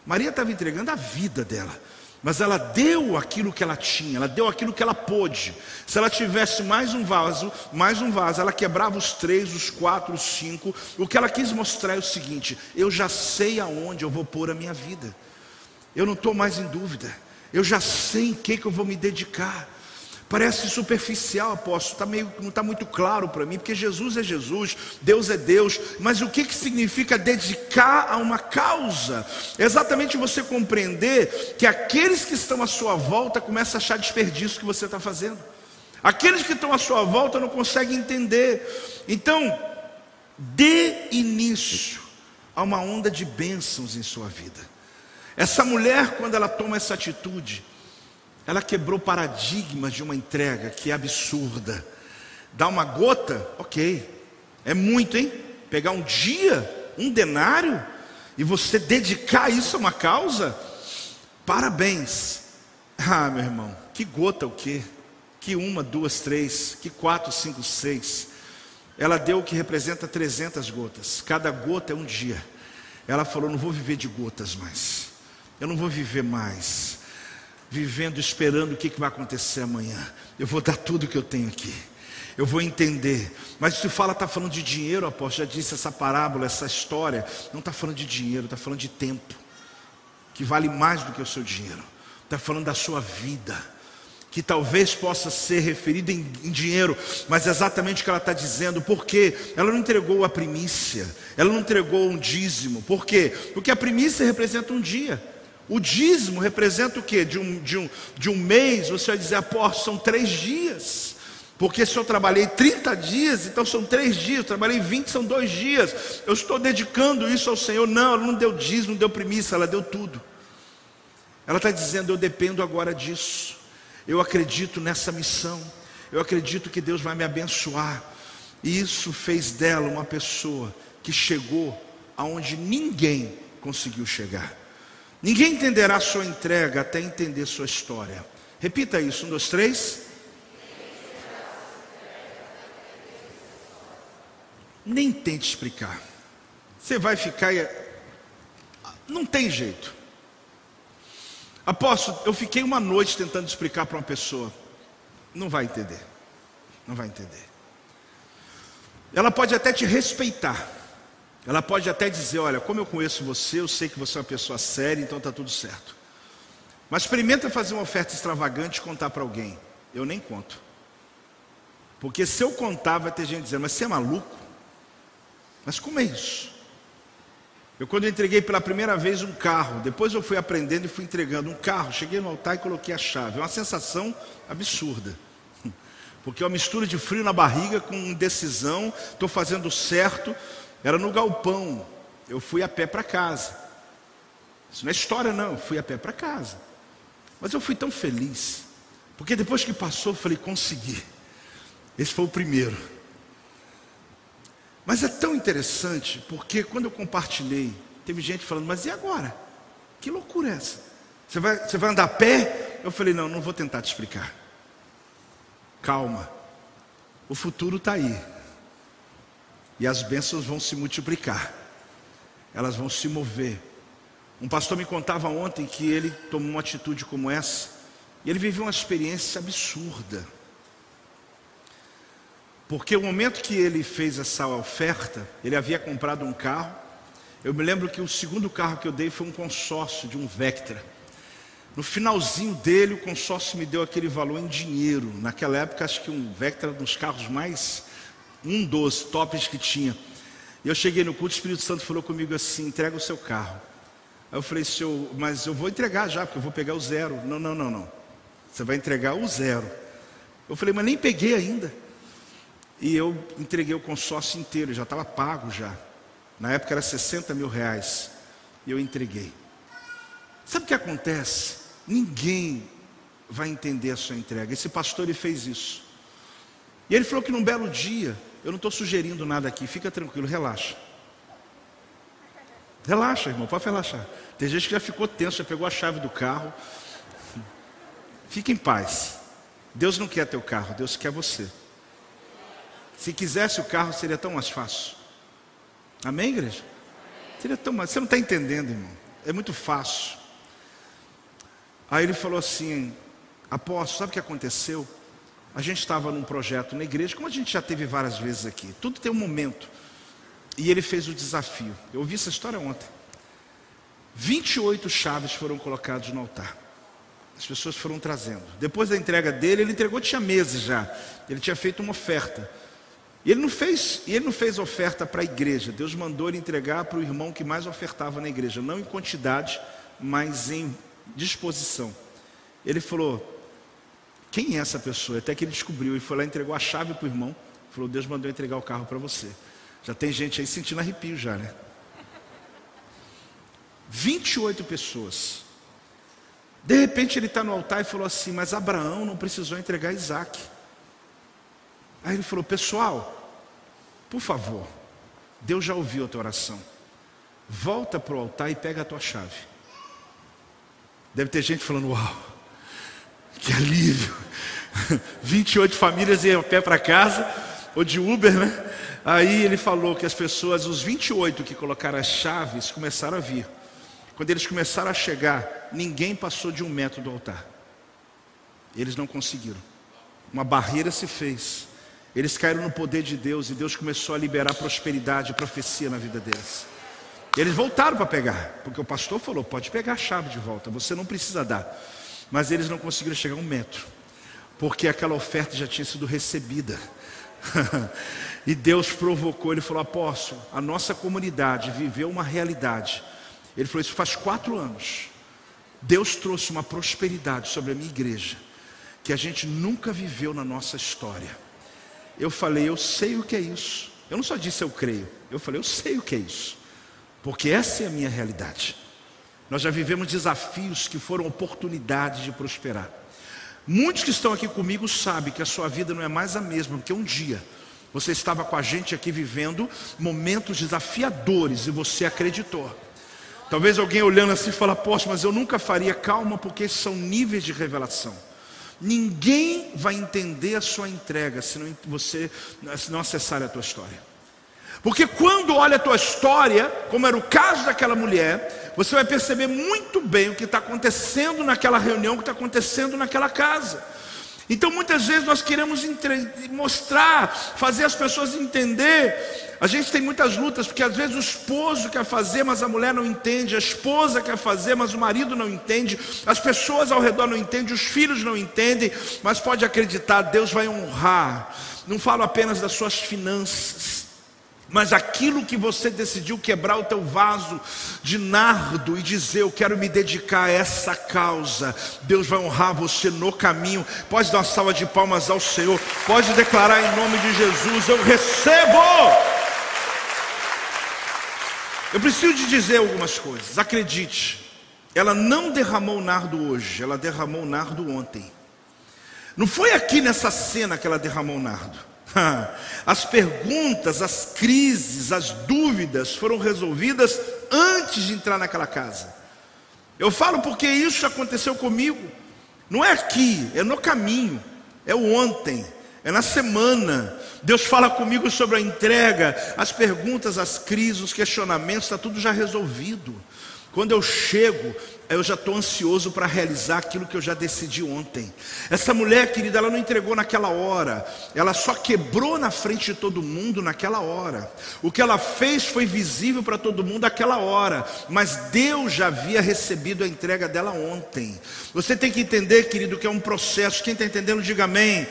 Maria estava entregando a vida dela, mas ela deu aquilo que ela tinha, ela deu aquilo que ela pôde. Se ela tivesse mais um vaso, mais um vaso, ela quebrava os três, os quatro, os cinco. O que ela quis mostrar é o seguinte: eu já sei aonde eu vou pôr a minha vida, eu não estou mais em dúvida. Eu já sei em que, que eu vou me dedicar. Parece superficial, apóstolo, tá meio, não está muito claro para mim, porque Jesus é Jesus, Deus é Deus, mas o que, que significa dedicar a uma causa? É exatamente você compreender que aqueles que estão à sua volta começam a achar desperdício que você está fazendo, aqueles que estão à sua volta não conseguem entender, então, dê início a uma onda de bênçãos em sua vida. Essa mulher, quando ela toma essa atitude, ela quebrou paradigmas de uma entrega que é absurda. Dar uma gota, ok, é muito, hein? Pegar um dia, um denário, e você dedicar isso a uma causa, parabéns. Ah, meu irmão, que gota o quê? Que uma, duas, três, que quatro, cinco, seis. Ela deu o que representa 300 gotas. Cada gota é um dia. Ela falou: Não vou viver de gotas mais. Eu não vou viver mais vivendo esperando o que vai acontecer amanhã. Eu vou dar tudo que eu tenho aqui. Eu vou entender. Mas se fala, está falando de dinheiro, apóstolo, já disse essa parábola, essa história. Não está falando de dinheiro, está falando de tempo. Que vale mais do que o seu dinheiro. Está falando da sua vida. Que talvez possa ser referida em, em dinheiro, mas é exatamente o que ela está dizendo, porque ela não entregou a primícia, ela não entregou um dízimo, por quê? Porque a primícia representa um dia, o dízimo representa o quê? De um, de um, de um mês, você vai dizer, apóstolo, são três dias. Porque se eu trabalhei 30 dias, então são três dias, eu trabalhei 20, são dois dias. Eu estou dedicando isso ao Senhor. Não, ela não deu dízimo, não deu primícia, ela deu tudo. Ela está dizendo, eu dependo agora disso. Eu acredito nessa missão. Eu acredito que Deus vai me abençoar. E isso fez dela uma pessoa que chegou aonde ninguém conseguiu chegar. Ninguém entenderá sua entrega até entender sua história. Repita isso, um, dois, três. Nem tente explicar. Você vai ficar. Não tem jeito. Apóstolo, eu fiquei uma noite tentando explicar para uma pessoa. Não vai entender. Não vai entender. Ela pode até te respeitar. Ela pode até dizer: Olha, como eu conheço você, eu sei que você é uma pessoa séria, então está tudo certo. Mas experimenta fazer uma oferta extravagante e contar para alguém. Eu nem conto. Porque se eu contar, vai ter gente dizendo: Mas você é maluco? Mas como é isso? Eu, quando eu entreguei pela primeira vez um carro, depois eu fui aprendendo e fui entregando um carro, cheguei no altar e coloquei a chave. É uma sensação absurda. Porque é uma mistura de frio na barriga com indecisão, estou fazendo certo, era no galpão. Eu fui a pé para casa. Isso não é história, não. Eu fui a pé para casa. Mas eu fui tão feliz. Porque depois que passou, eu falei: consegui. Esse foi o primeiro. Mas é tão interessante, porque quando eu compartilhei, teve gente falando: mas e agora? Que loucura é essa? Você vai, você vai andar a pé? Eu falei: não, não vou tentar te explicar. Calma. O futuro está aí. E as bênçãos vão se multiplicar, elas vão se mover. Um pastor me contava ontem que ele tomou uma atitude como essa, e ele viveu uma experiência absurda. Porque o momento que ele fez essa oferta, ele havia comprado um carro. Eu me lembro que o segundo carro que eu dei foi um consórcio de um Vectra. No finalzinho dele, o consórcio me deu aquele valor em dinheiro. Naquela época, acho que um Vectra era um dos carros mais um dos tops que tinha. Eu cheguei no culto, o Espírito Santo falou comigo assim: entrega o seu carro. Aí eu falei, senhor, mas eu vou entregar já, porque eu vou pegar o zero. Não, não, não, não. Você vai entregar o zero. Eu falei, mas nem peguei ainda. E eu entreguei o consórcio inteiro, já estava pago já. Na época era 60 mil reais. E eu entreguei. Sabe o que acontece? Ninguém vai entender a sua entrega. Esse pastor ele fez isso. E ele falou que num belo dia, eu não estou sugerindo nada aqui, fica tranquilo, relaxa. Relaxa, irmão, pode relaxar. Tem gente que já ficou tenso, já pegou a chave do carro. Fique em paz. Deus não quer teu carro, Deus quer você. Se quisesse o carro, seria tão mais fácil. Amém, igreja? Seria tão mais. Você não está entendendo, irmão. É muito fácil. Aí ele falou assim: Apóstolo, sabe o que aconteceu? A gente estava num projeto na igreja, como a gente já teve várias vezes aqui. Tudo tem um momento. E ele fez o desafio. Eu ouvi essa história ontem. 28 chaves foram colocadas no altar. As pessoas foram trazendo. Depois da entrega dele, ele entregou, tinha meses já. Ele tinha feito uma oferta. E ele não fez, ele não fez oferta para a igreja. Deus mandou ele entregar para o irmão que mais ofertava na igreja, não em quantidade, mas em disposição. Ele falou: quem é essa pessoa? Até que ele descobriu e foi lá e entregou a chave para o irmão. Falou: Deus mandou entregar o carro para você. Já tem gente aí sentindo arrepio já, né? 28 pessoas. De repente ele está no altar e falou assim: Mas Abraão não precisou entregar Isaac. Aí ele falou: Pessoal, por favor, Deus já ouviu a tua oração. Volta para o altar e pega a tua chave. Deve ter gente falando: Uau, que alívio. 28 famílias iam a pé para casa, ou de Uber, né? Aí ele falou que as pessoas, os 28 que colocaram as chaves, começaram a vir. Quando eles começaram a chegar, ninguém passou de um metro do altar. Eles não conseguiram. Uma barreira se fez. Eles caíram no poder de Deus e Deus começou a liberar prosperidade e profecia na vida deles. Eles voltaram para pegar, porque o pastor falou: pode pegar a chave de volta, você não precisa dar. Mas eles não conseguiram chegar a um metro, porque aquela oferta já tinha sido recebida. e Deus provocou, ele falou: apóstolo, a nossa comunidade viveu uma realidade ele falou: Isso faz quatro anos. Deus trouxe uma prosperidade sobre a minha igreja que a gente nunca viveu na nossa história. Eu falei: Eu sei o que é isso. Eu não só disse eu creio, eu falei: Eu sei o que é isso, porque essa é a minha realidade. Nós já vivemos desafios que foram oportunidades de prosperar. Muitos que estão aqui comigo sabem que a sua vida não é mais a mesma, porque um dia você estava com a gente aqui vivendo momentos desafiadores e você acreditou. Talvez alguém olhando assim fala, poxa, mas eu nunca faria calma, porque são níveis de revelação. Ninguém vai entender a sua entrega se não, você se não acessar a tua história. Porque quando olha a tua história, como era o caso daquela mulher, você vai perceber muito bem o que está acontecendo naquela reunião, o que está acontecendo naquela casa. Então muitas vezes nós queremos mostrar, fazer as pessoas entender. A gente tem muitas lutas, porque às vezes o esposo quer fazer, mas a mulher não entende, a esposa quer fazer, mas o marido não entende, as pessoas ao redor não entendem, os filhos não entendem, mas pode acreditar, Deus vai honrar. Não falo apenas das suas finanças, mas aquilo que você decidiu quebrar o teu vaso de nardo e dizer, eu quero me dedicar a essa causa, Deus vai honrar você no caminho. Pode dar uma salva de palmas ao Senhor, pode declarar em nome de Jesus: Eu recebo. Eu preciso de dizer algumas coisas, acredite, ela não derramou nardo hoje, ela derramou nardo ontem. Não foi aqui nessa cena que ela derramou nardo. As perguntas, as crises, as dúvidas foram resolvidas antes de entrar naquela casa. Eu falo porque isso aconteceu comigo. Não é aqui, é no caminho, é ontem, é na semana. Deus fala comigo sobre a entrega, as perguntas, as crises, os questionamentos, está tudo já resolvido. Quando eu chego, eu já estou ansioso para realizar aquilo que eu já decidi ontem. Essa mulher, querida, ela não entregou naquela hora, ela só quebrou na frente de todo mundo naquela hora. O que ela fez foi visível para todo mundo naquela hora, mas Deus já havia recebido a entrega dela ontem. Você tem que entender, querido, que é um processo. Quem está entendendo, diga amém.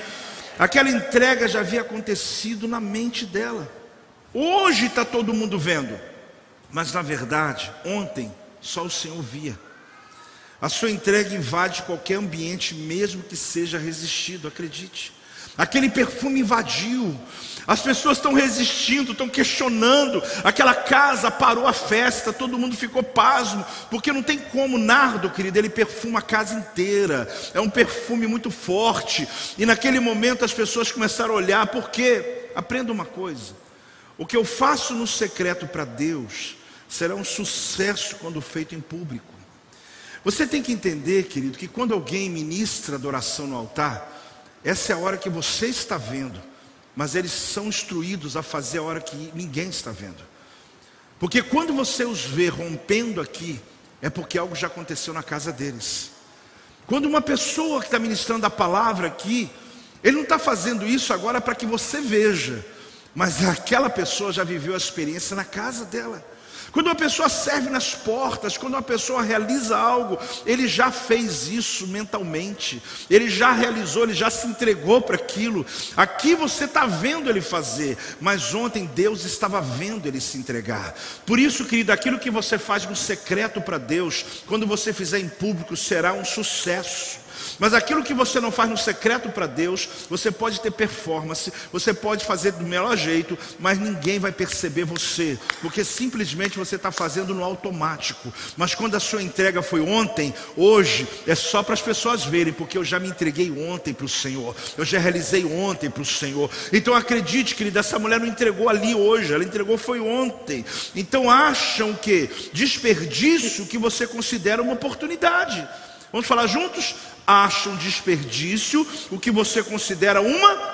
Aquela entrega já havia acontecido na mente dela. Hoje está todo mundo vendo, mas na verdade, ontem só o Senhor via. A sua entrega invade qualquer ambiente, mesmo que seja resistido, acredite. Aquele perfume invadiu, as pessoas estão resistindo, estão questionando. Aquela casa parou a festa, todo mundo ficou pasmo, porque não tem como, nardo, querido, ele perfuma a casa inteira, é um perfume muito forte. E naquele momento as pessoas começaram a olhar, porque, aprenda uma coisa: o que eu faço no secreto para Deus será um sucesso quando feito em público. Você tem que entender, querido, que quando alguém ministra adoração no altar, essa é a hora que você está vendo, mas eles são instruídos a fazer a hora que ninguém está vendo. Porque quando você os vê rompendo aqui, é porque algo já aconteceu na casa deles. Quando uma pessoa que está ministrando a palavra aqui, ele não está fazendo isso agora para que você veja, mas aquela pessoa já viveu a experiência na casa dela. Quando uma pessoa serve nas portas, quando uma pessoa realiza algo, ele já fez isso mentalmente, ele já realizou, ele já se entregou para aquilo. Aqui você está vendo ele fazer, mas ontem Deus estava vendo ele se entregar. Por isso, querido, aquilo que você faz no secreto para Deus, quando você fizer em público, será um sucesso. Mas aquilo que você não faz no secreto para Deus, você pode ter performance, você pode fazer do melhor jeito, mas ninguém vai perceber você, porque simplesmente você está fazendo no automático. Mas quando a sua entrega foi ontem, hoje é só para as pessoas verem, porque eu já me entreguei ontem para o Senhor, eu já realizei ontem para o Senhor. Então acredite, querida, essa mulher não entregou ali hoje, ela entregou foi ontem. Então acham que desperdício que você considera uma oportunidade. Vamos falar juntos? Acham desperdício o que você considera uma.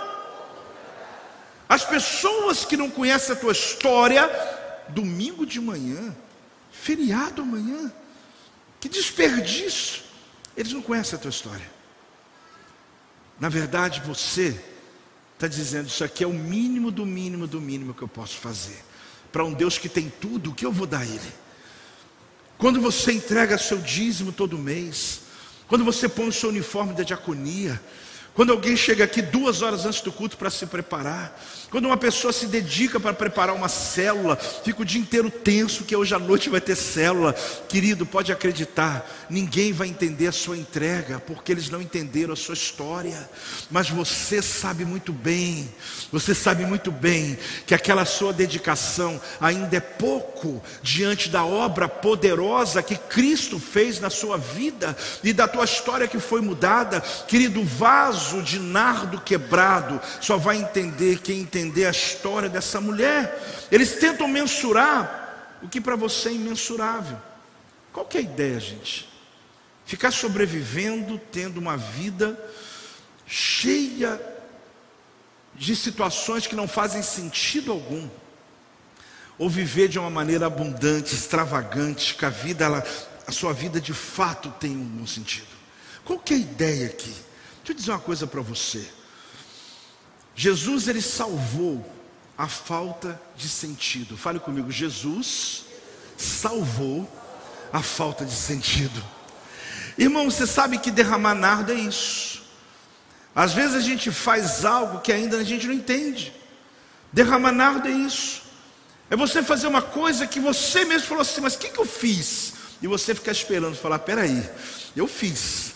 As pessoas que não conhecem a tua história, domingo de manhã, feriado amanhã, que desperdício. Eles não conhecem a tua história. Na verdade, você está dizendo: Isso aqui é o mínimo do mínimo do mínimo que eu posso fazer. Para um Deus que tem tudo, o que eu vou dar a Ele? Quando você entrega seu dízimo todo mês, quando você põe o seu uniforme da diaconia, quando alguém chega aqui duas horas antes do culto para se preparar, quando uma pessoa se dedica para preparar uma célula, fica o dia inteiro tenso que hoje à noite vai ter célula. Querido, pode acreditar, ninguém vai entender a sua entrega, porque eles não entenderam a sua história. Mas você sabe muito bem, você sabe muito bem que aquela sua dedicação ainda é pouco diante da obra poderosa que Cristo fez na sua vida e da tua história que foi mudada. Querido, vaso de nardo quebrado só vai entender quem entende entender a história dessa mulher. Eles tentam mensurar o que para você é imensurável. Qual que é a ideia, gente? Ficar sobrevivendo, tendo uma vida cheia de situações que não fazem sentido algum. Ou viver de uma maneira abundante, extravagante, que a vida, ela, a sua vida de fato tem um sentido. Qual que é a ideia aqui? Deixa eu dizer uma coisa para você. Jesus ele salvou a falta de sentido. Fale comigo, Jesus salvou a falta de sentido. Irmão, você sabe que derramar nardo é isso. Às vezes a gente faz algo que ainda a gente não entende. Derramar nardo é isso. É você fazer uma coisa que você mesmo falou assim, mas o que, que eu fiz? E você ficar esperando, falar, peraí, eu fiz.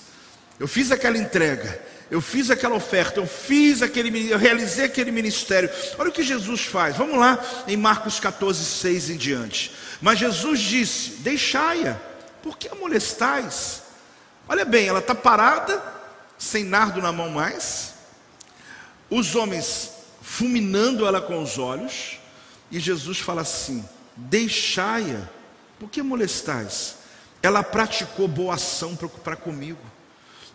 Eu fiz aquela entrega eu fiz aquela oferta, eu fiz aquele, eu realizei aquele ministério. Olha o que Jesus faz. Vamos lá em Marcos 14, 6 em diante. Mas Jesus disse: Deixai-a, por que a molestais? Olha bem, ela está parada, sem nardo na mão mais, os homens fulminando ela com os olhos, e Jesus fala assim: Deixai-a, por que molestais? Ela praticou boa ação para comigo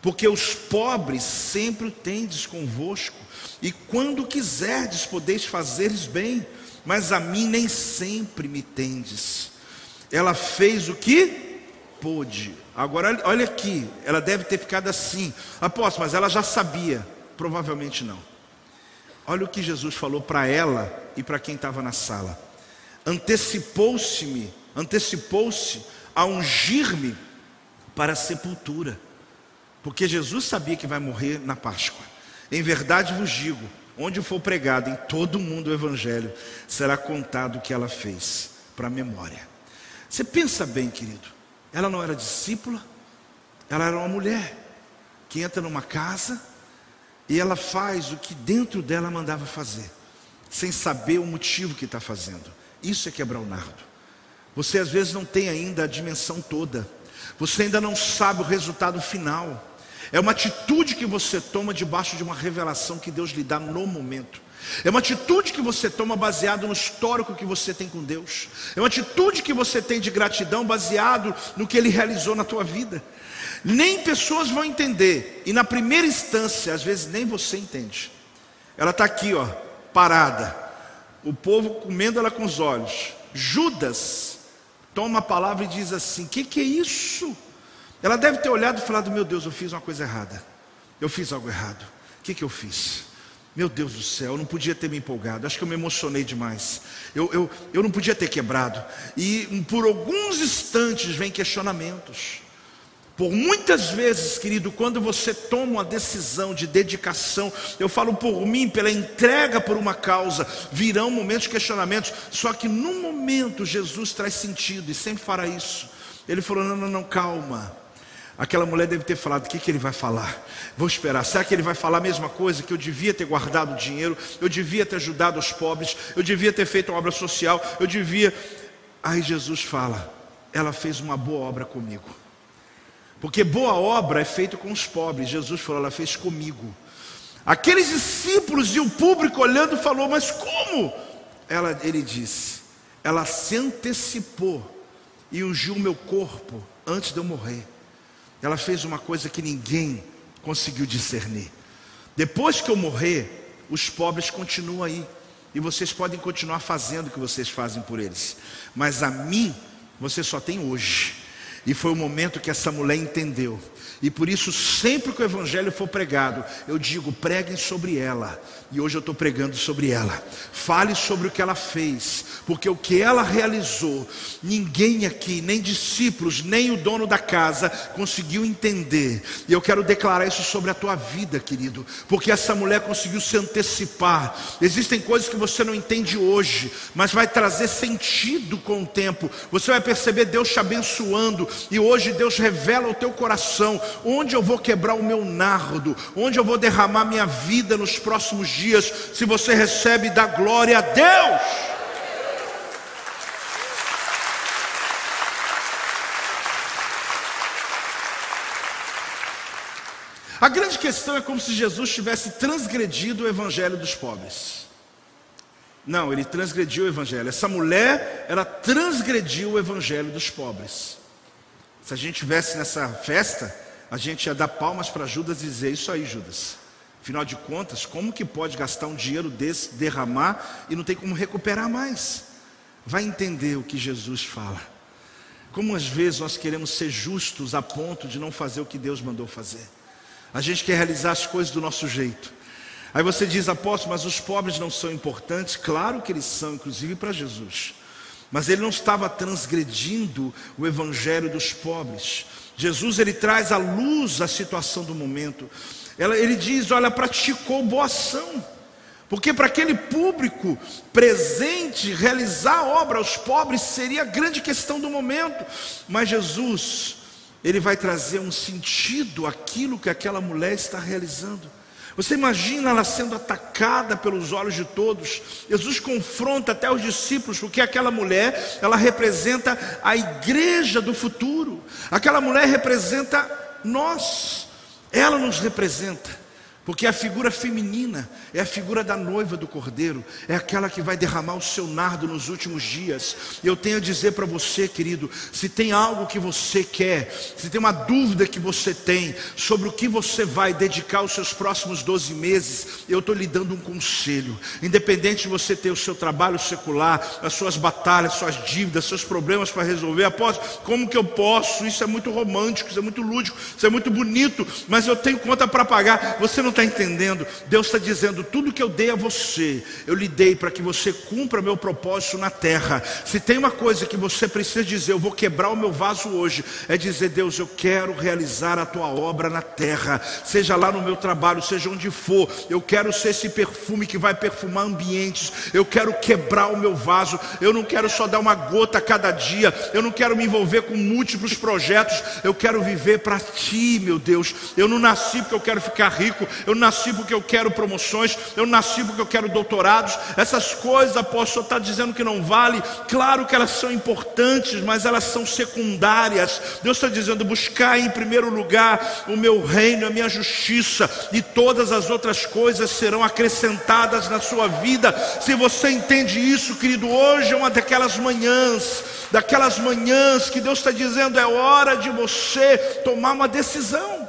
porque os pobres sempre tendes convosco, e quando quiserdes podeis fazer-lhes bem, mas a mim nem sempre me tendes. Ela fez o que pôde. Agora olha aqui, ela deve ter ficado assim. Apóstolo, mas ela já sabia. Provavelmente não. Olha o que Jesus falou para ela e para quem estava na sala. Antecipou-se-me, antecipou-se a ungir-me para a sepultura porque Jesus sabia que vai morrer na Páscoa. Em verdade vos digo: onde for pregado em todo o mundo o Evangelho, será contado o que ela fez, para a memória. Você pensa bem, querido, ela não era discípula, ela era uma mulher que entra numa casa e ela faz o que dentro dela mandava fazer, sem saber o motivo que está fazendo. Isso é quebrar o nardo. Você às vezes não tem ainda a dimensão toda, você ainda não sabe o resultado final. É uma atitude que você toma debaixo de uma revelação que Deus lhe dá no momento. É uma atitude que você toma baseado no histórico que você tem com Deus. É uma atitude que você tem de gratidão baseado no que Ele realizou na tua vida. Nem pessoas vão entender. E na primeira instância, às vezes nem você entende. Ela está aqui, ó, parada. O povo comendo ela com os olhos. Judas toma a palavra e diz assim: O que, que é isso? Ela deve ter olhado e falado: Meu Deus, eu fiz uma coisa errada. Eu fiz algo errado. O que, que eu fiz? Meu Deus do céu, eu não podia ter me empolgado. Acho que eu me emocionei demais. Eu, eu, eu não podia ter quebrado. E por alguns instantes vem questionamentos. Por muitas vezes, querido, quando você toma uma decisão de dedicação, eu falo por mim, pela entrega por uma causa, virão momentos de questionamentos. Só que no momento Jesus traz sentido e sempre fará isso. Ele falou: não, não, não, calma. Aquela mulher deve ter falado: o que, que ele vai falar? Vou esperar. Será que ele vai falar a mesma coisa? Que eu devia ter guardado o dinheiro, eu devia ter ajudado os pobres, eu devia ter feito uma obra social, eu devia. Aí Jesus fala: ela fez uma boa obra comigo. Porque boa obra é feita com os pobres. Jesus falou: ela fez comigo. Aqueles discípulos e o público olhando falou: mas como? Ela, ele disse: ela se antecipou e ungiu meu corpo antes de eu morrer. Ela fez uma coisa que ninguém conseguiu discernir. Depois que eu morrer, os pobres continuam aí. E vocês podem continuar fazendo o que vocês fazem por eles. Mas a mim, você só tem hoje. E foi o momento que essa mulher entendeu e por isso, sempre que o Evangelho for pregado, eu digo: preguem sobre ela. E hoje eu estou pregando sobre ela. Fale sobre o que ela fez, porque o que ela realizou, ninguém aqui, nem discípulos, nem o dono da casa, conseguiu entender. E eu quero declarar isso sobre a tua vida, querido, porque essa mulher conseguiu se antecipar. Existem coisas que você não entende hoje, mas vai trazer sentido com o tempo. Você vai perceber Deus te abençoando, e hoje Deus revela o teu coração onde eu vou quebrar o meu nardo, onde eu vou derramar minha vida nos próximos dias, se você recebe da glória a Deus. A grande questão é como se Jesus tivesse transgredido o evangelho dos pobres. Não, ele transgrediu o evangelho. Essa mulher, ela transgrediu o evangelho dos pobres. Se a gente estivesse nessa festa, a gente ia dar palmas para Judas e dizer: Isso aí, Judas. Afinal de contas, como que pode gastar um dinheiro desse, derramar e não tem como recuperar mais? Vai entender o que Jesus fala. Como às vezes nós queremos ser justos a ponto de não fazer o que Deus mandou fazer. A gente quer realizar as coisas do nosso jeito. Aí você diz, apóstolo, mas os pobres não são importantes? Claro que eles são, inclusive para Jesus. Mas ele não estava transgredindo o evangelho dos pobres. Jesus ele traz à luz a situação do momento. Ele diz: Olha, praticou boa ação. Porque para aquele público presente, realizar a obra aos pobres seria a grande questão do momento. Mas Jesus, ele vai trazer um sentido àquilo que aquela mulher está realizando. Você imagina ela sendo atacada pelos olhos de todos. Jesus confronta até os discípulos, porque aquela mulher, ela representa a igreja do futuro. Aquela mulher representa nós. Ela nos representa. Porque a figura feminina é a figura da noiva do cordeiro, é aquela que vai derramar o seu nardo nos últimos dias. Eu tenho a dizer para você, querido, se tem algo que você quer, se tem uma dúvida que você tem sobre o que você vai dedicar os seus próximos 12 meses, eu estou lhe dando um conselho. Independente de você ter o seu trabalho secular, as suas batalhas, suas dívidas, seus problemas para resolver, após como que eu posso? Isso é muito romântico, isso é muito lúdico, isso é muito bonito, mas eu tenho conta para pagar. Você não está entendendo? Deus está dizendo: tudo que eu dei a você, eu lhe dei para que você cumpra meu propósito na terra. Se tem uma coisa que você precisa dizer, eu vou quebrar o meu vaso hoje, é dizer: Deus, eu quero realizar a tua obra na terra, seja lá no meu trabalho, seja onde for, eu quero ser esse perfume que vai perfumar ambientes, eu quero quebrar o meu vaso, eu não quero só dar uma gota a cada dia, eu não quero me envolver com múltiplos projetos, eu quero viver para ti, meu Deus. Eu não nasci porque eu quero ficar rico, eu nasci porque eu quero promoções, eu nasci porque eu quero doutorados. Essas coisas, apóstolo, está dizendo que não vale. Claro que elas são importantes, mas elas são secundárias. Deus está dizendo: buscar em primeiro lugar o meu reino, a minha justiça, e todas as outras coisas serão acrescentadas na sua vida. Se você entende isso, querido, hoje é uma daquelas manhãs, daquelas manhãs que Deus está dizendo: é hora de você tomar uma decisão.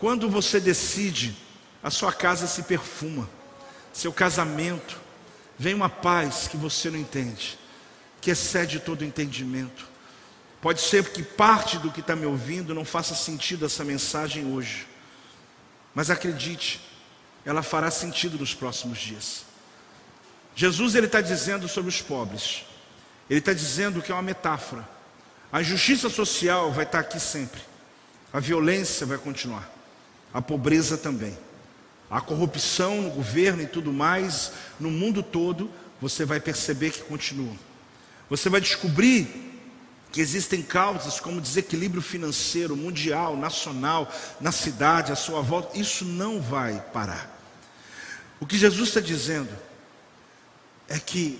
Quando você decide, a sua casa se perfuma, seu casamento, vem uma paz que você não entende, que excede todo entendimento. Pode ser que parte do que está me ouvindo não faça sentido essa mensagem hoje, mas acredite, ela fará sentido nos próximos dias. Jesus ele está dizendo sobre os pobres, ele está dizendo que é uma metáfora. A injustiça social vai estar aqui sempre, a violência vai continuar a pobreza também. A corrupção no governo e tudo mais, no mundo todo, você vai perceber que continua. Você vai descobrir que existem causas como desequilíbrio financeiro, mundial, nacional, na cidade, à sua volta, isso não vai parar. O que Jesus está dizendo é que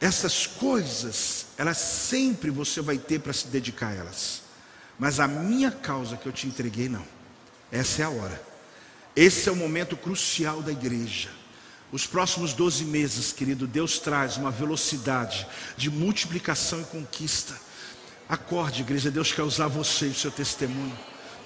essas coisas, elas sempre você vai ter para se dedicar a elas. Mas a minha causa que eu te entreguei, não. Essa é a hora. Esse é o momento crucial da igreja. Os próximos 12 meses, querido, Deus traz uma velocidade de multiplicação e conquista. Acorde, igreja, Deus quer usar você e o seu testemunho.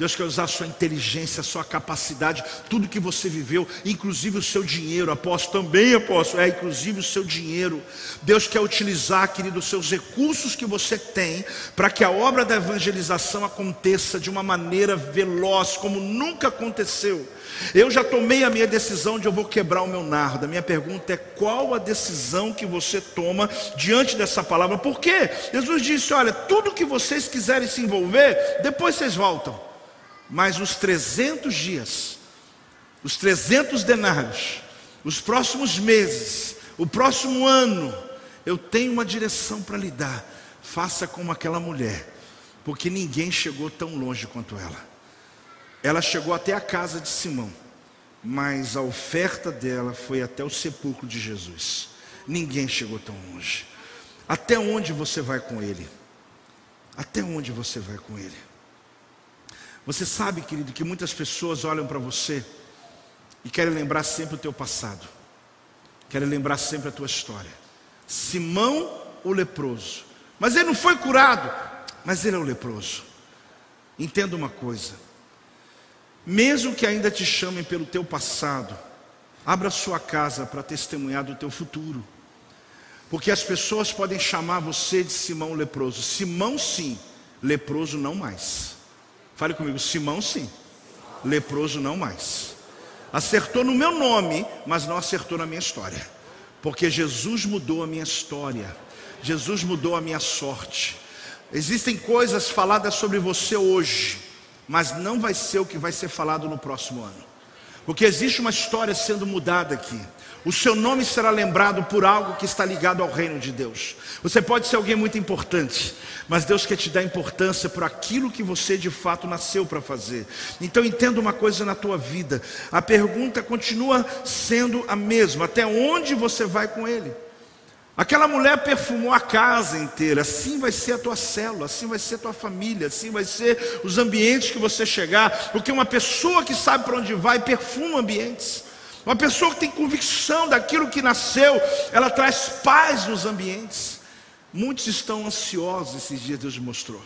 Deus quer usar a sua inteligência, a sua capacidade, tudo que você viveu, inclusive o seu dinheiro, apóstolo, também apóstolo, é, inclusive o seu dinheiro. Deus quer utilizar, querido, os seus recursos que você tem, para que a obra da evangelização aconteça de uma maneira veloz, como nunca aconteceu. Eu já tomei a minha decisão de eu vou quebrar o meu nardo. A minha pergunta é: qual a decisão que você toma diante dessa palavra? Por quê? Jesus disse: olha, tudo que vocês quiserem se envolver, depois vocês voltam. Mas os 300 dias, os 300 denários, os próximos meses, o próximo ano, eu tenho uma direção para lhe dar. Faça como aquela mulher, porque ninguém chegou tão longe quanto ela. Ela chegou até a casa de Simão, mas a oferta dela foi até o sepulcro de Jesus. Ninguém chegou tão longe. Até onde você vai com ele? Até onde você vai com ele? Você sabe, querido, que muitas pessoas olham para você e querem lembrar sempre o teu passado, querem lembrar sempre a tua história. Simão, o leproso, mas ele não foi curado, mas ele é o leproso. Entenda uma coisa: mesmo que ainda te chamem pelo teu passado, abra sua casa para testemunhar do teu futuro. Porque as pessoas podem chamar você de Simão leproso. Simão sim, leproso não mais. Fale comigo, Simão sim, leproso não mais. Acertou no meu nome, mas não acertou na minha história. Porque Jesus mudou a minha história. Jesus mudou a minha sorte. Existem coisas faladas sobre você hoje, mas não vai ser o que vai ser falado no próximo ano. Porque existe uma história sendo mudada aqui. O seu nome será lembrado por algo que está ligado ao reino de Deus. Você pode ser alguém muito importante, mas Deus quer te dar importância por aquilo que você de fato nasceu para fazer. Então entenda uma coisa na tua vida. A pergunta continua sendo a mesma: até onde você vai com ele? Aquela mulher perfumou a casa inteira, assim vai ser a tua célula, assim vai ser a tua família, assim vai ser os ambientes que você chegar, porque uma pessoa que sabe para onde vai perfuma ambientes. Uma pessoa que tem convicção daquilo que nasceu, ela traz paz nos ambientes. Muitos estão ansiosos esses dias, Deus mostrou.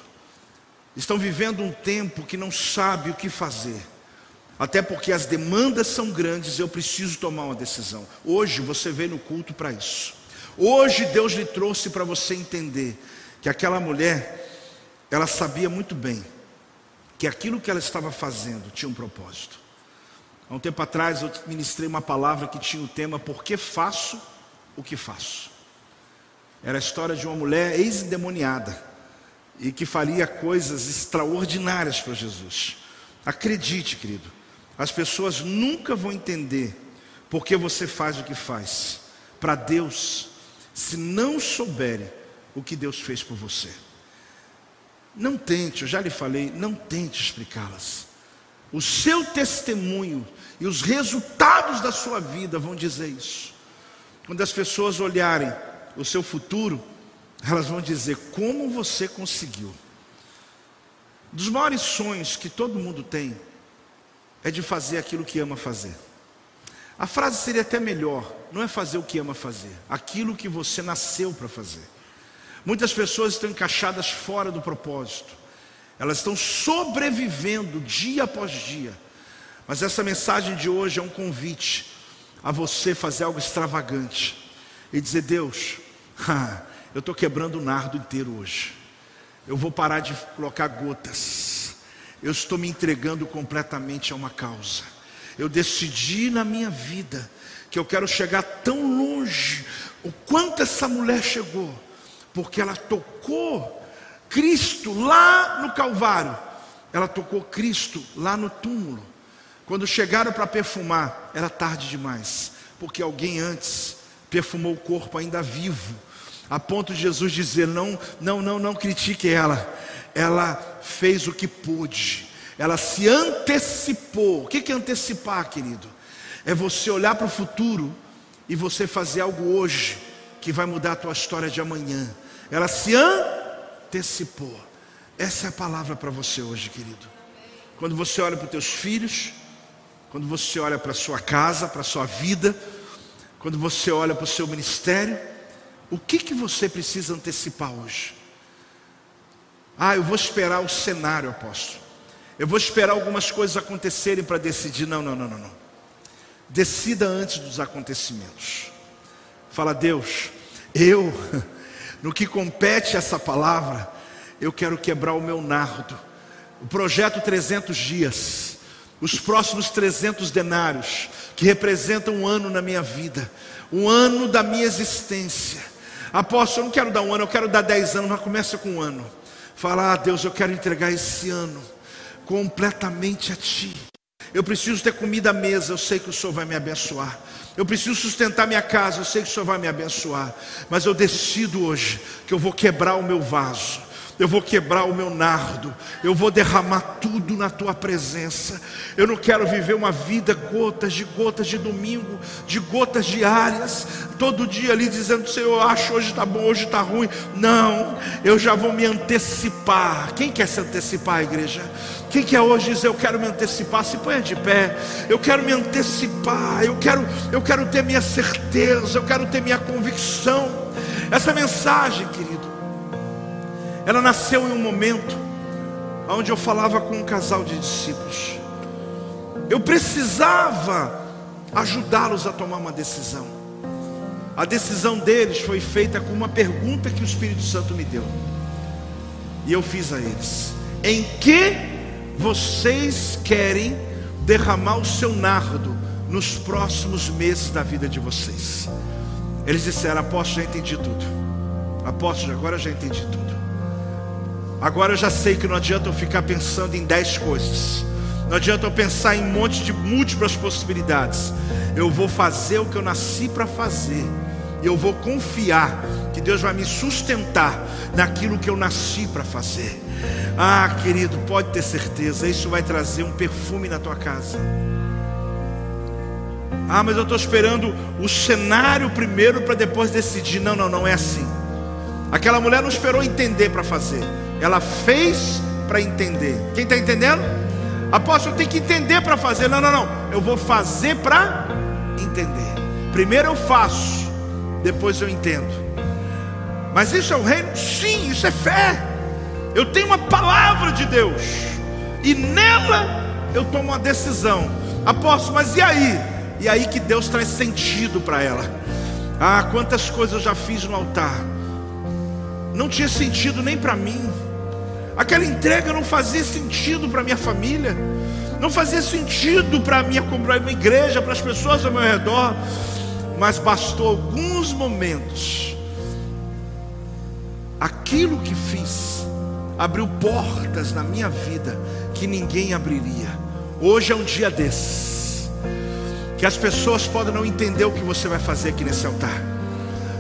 Estão vivendo um tempo que não sabe o que fazer. Até porque as demandas são grandes, eu preciso tomar uma decisão. Hoje você veio no culto para isso. Hoje Deus lhe trouxe para você entender que aquela mulher, ela sabia muito bem que aquilo que ela estava fazendo tinha um propósito. Há um tempo atrás eu ministrei uma palavra que tinha o tema Por que faço o que faço? Era a história de uma mulher ex-endemoniada e que faria coisas extraordinárias para Jesus. Acredite, querido, as pessoas nunca vão entender por que você faz o que faz. Para Deus, se não souberem o que Deus fez por você. Não tente, eu já lhe falei, não tente explicá-las. O seu testemunho e os resultados da sua vida vão dizer isso. Quando as pessoas olharem o seu futuro, elas vão dizer como você conseguiu. Dos maiores sonhos que todo mundo tem é de fazer aquilo que ama fazer. A frase seria até melhor: não é fazer o que ama fazer, aquilo que você nasceu para fazer. Muitas pessoas estão encaixadas fora do propósito. Elas estão sobrevivendo dia após dia. Mas essa mensagem de hoje é um convite a você fazer algo extravagante e dizer: Deus, eu estou quebrando o nardo inteiro hoje. Eu vou parar de colocar gotas. Eu estou me entregando completamente a uma causa. Eu decidi na minha vida que eu quero chegar tão longe, o quanto essa mulher chegou, porque ela tocou Cristo lá no Calvário. Ela tocou Cristo lá no túmulo. Quando chegaram para perfumar, era tarde demais, porque alguém antes perfumou o corpo ainda vivo. a ponto de Jesus dizer: não, não, não, não critique ela. Ela fez o que pôde, ela se antecipou. O que é antecipar, querido? É você olhar para o futuro e você fazer algo hoje que vai mudar a tua história de amanhã. Ela se antecipou. Essa é a palavra para você hoje, querido. Quando você olha para os teus filhos, quando você olha para a sua casa, para a sua vida, quando você olha para o seu ministério, o que, que você precisa antecipar hoje? Ah, eu vou esperar o cenário, apóstolo. Eu vou esperar algumas coisas acontecerem para decidir. Não, não, não, não, não. Decida antes dos acontecimentos. Fala, Deus, eu, no que compete essa palavra, eu quero quebrar o meu nardo. O projeto 300 dias, os próximos 300 denários, que representam um ano na minha vida, um ano da minha existência. Apóstolo, eu não quero dar um ano, eu quero dar 10 anos, mas começa com um ano. Fala, ah, Deus, eu quero entregar esse ano completamente a Ti. Eu preciso ter comida à mesa, eu sei que o Senhor vai me abençoar. Eu preciso sustentar minha casa, eu sei que o Senhor vai me abençoar. Mas eu decido hoje que eu vou quebrar o meu vaso eu vou quebrar o meu nardo, eu vou derramar tudo na tua presença. Eu não quero viver uma vida gotas de gotas de domingo, de gotas diárias, todo dia ali dizendo: Senhor, eu acho hoje está bom, hoje está ruim. Não, eu já vou me antecipar. Quem quer se antecipar, igreja? Quem quer hoje dizer eu quero me antecipar? Se ponha de pé. Eu quero me antecipar. Eu quero, eu quero ter minha certeza. Eu quero ter minha convicção. Essa mensagem, querido ela nasceu em um momento onde eu falava com um casal de discípulos. Eu precisava ajudá-los a tomar uma decisão. A decisão deles foi feita com uma pergunta que o Espírito Santo me deu. E eu fiz a eles: Em que vocês querem derramar o seu nardo nos próximos meses da vida de vocês? Eles disseram: Apóstolo, já entendi tudo. Apóstolo, agora já entendi tudo. Agora eu já sei que não adianta eu ficar pensando em dez coisas. Não adianta eu pensar em um monte de múltiplas possibilidades. Eu vou fazer o que eu nasci para fazer. Eu vou confiar que Deus vai me sustentar naquilo que eu nasci para fazer. Ah, querido, pode ter certeza, isso vai trazer um perfume na tua casa. Ah, mas eu estou esperando o cenário primeiro para depois decidir. Não, não, não é assim. Aquela mulher não esperou entender para fazer. Ela fez para entender. Quem está entendendo? Apóstolo, tem que entender para fazer. Não, não, não. Eu vou fazer para entender. Primeiro eu faço, depois eu entendo. Mas isso é o reino? Sim, isso é fé. Eu tenho uma palavra de Deus, e nela eu tomo uma decisão. Apóstolo, mas e aí? E aí que Deus traz sentido para ela. Ah, quantas coisas eu já fiz no altar, não tinha sentido nem para mim. Aquela entrega não fazia sentido para minha família, não fazia sentido para minha, minha igreja, para as pessoas ao meu redor, mas bastou alguns momentos. Aquilo que fiz abriu portas na minha vida que ninguém abriria. Hoje é um dia desses, que as pessoas podem não entender o que você vai fazer aqui nesse altar,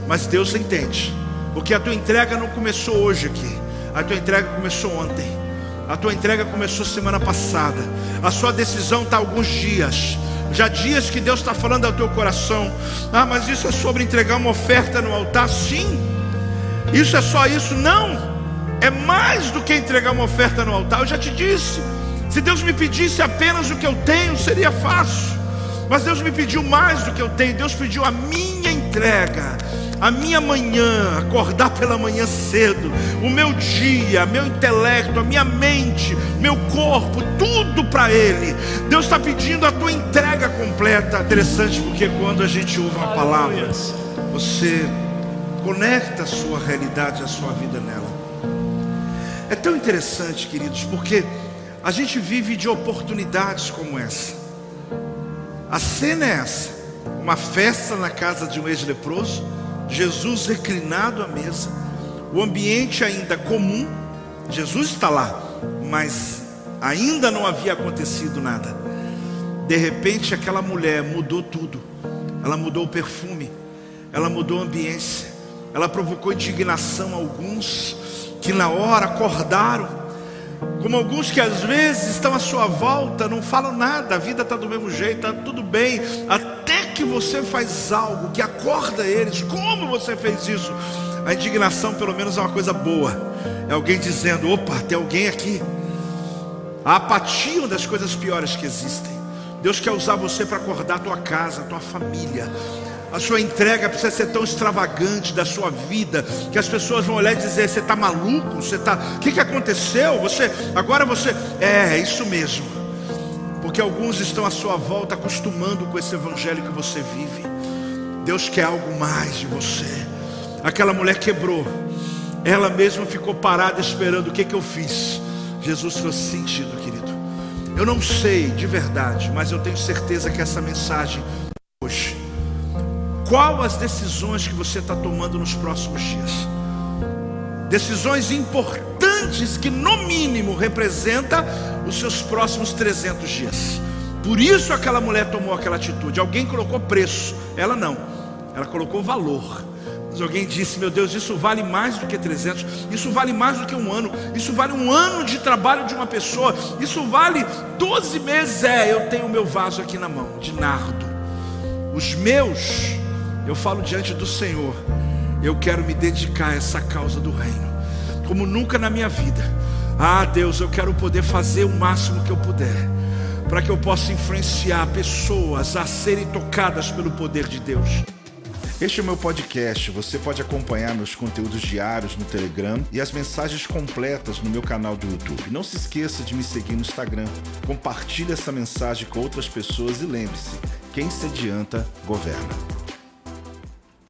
mas Deus entende, porque a tua entrega não começou hoje aqui. A tua entrega começou ontem. A tua entrega começou semana passada. A sua decisão está alguns dias. Já dias que Deus está falando ao teu coração. Ah, mas isso é sobre entregar uma oferta no altar? Sim. Isso é só isso? Não. É mais do que entregar uma oferta no altar. Eu já te disse. Se Deus me pedisse apenas o que eu tenho, seria fácil. Mas Deus me pediu mais do que eu tenho. Deus pediu a minha entrega a minha manhã, acordar pela manhã cedo, o meu dia, meu intelecto, a minha mente, meu corpo, tudo para Ele. Deus está pedindo a tua entrega completa. Interessante porque quando a gente ouve uma palavra, você conecta a sua realidade, a sua vida nela. É tão interessante, queridos, porque a gente vive de oportunidades como essa. A cena é essa: uma festa na casa de um ex-leproso Jesus reclinado à mesa, o ambiente ainda comum, Jesus está lá, mas ainda não havia acontecido nada. De repente, aquela mulher mudou tudo. Ela mudou o perfume, ela mudou a ambiência, ela provocou indignação a alguns que na hora acordaram como alguns que às vezes estão à sua volta, não falam nada, a vida está do mesmo jeito, está tudo bem, você faz algo que acorda eles. Como você fez isso? A indignação, pelo menos, é uma coisa boa. É alguém dizendo: opa, tem alguém aqui. A apatia é uma das coisas piores que existem. Deus quer usar você para acordar a tua casa, a tua família. A sua entrega precisa ser tão extravagante da sua vida que as pessoas vão olhar e dizer: você está maluco? Você está? O que, que aconteceu? Você agora você é, é isso mesmo. Porque alguns estão à sua volta acostumando com esse evangelho que você vive. Deus quer algo mais de você. Aquela mulher quebrou. Ela mesma ficou parada esperando o que, que eu fiz. Jesus fez sentido, querido. Eu não sei de verdade, mas eu tenho certeza que essa mensagem hoje qual as decisões que você está tomando nos próximos dias? Decisões importantes que, no mínimo, representa os seus próximos 300 dias. Por isso aquela mulher tomou aquela atitude. Alguém colocou preço, ela não. Ela colocou valor. Mas alguém disse: Meu Deus, isso vale mais do que 300, isso vale mais do que um ano, isso vale um ano de trabalho de uma pessoa, isso vale 12 meses. É, eu tenho o meu vaso aqui na mão, de nardo. Os meus eu falo diante do Senhor, eu quero me dedicar a essa causa do reino, como nunca na minha vida. Ah, Deus, eu quero poder fazer o máximo que eu puder, para que eu possa influenciar pessoas a serem tocadas pelo poder de Deus. Este é o meu podcast. Você pode acompanhar meus conteúdos diários no Telegram e as mensagens completas no meu canal do YouTube. Não se esqueça de me seguir no Instagram. Compartilhe essa mensagem com outras pessoas e lembre-se: quem se adianta, governa.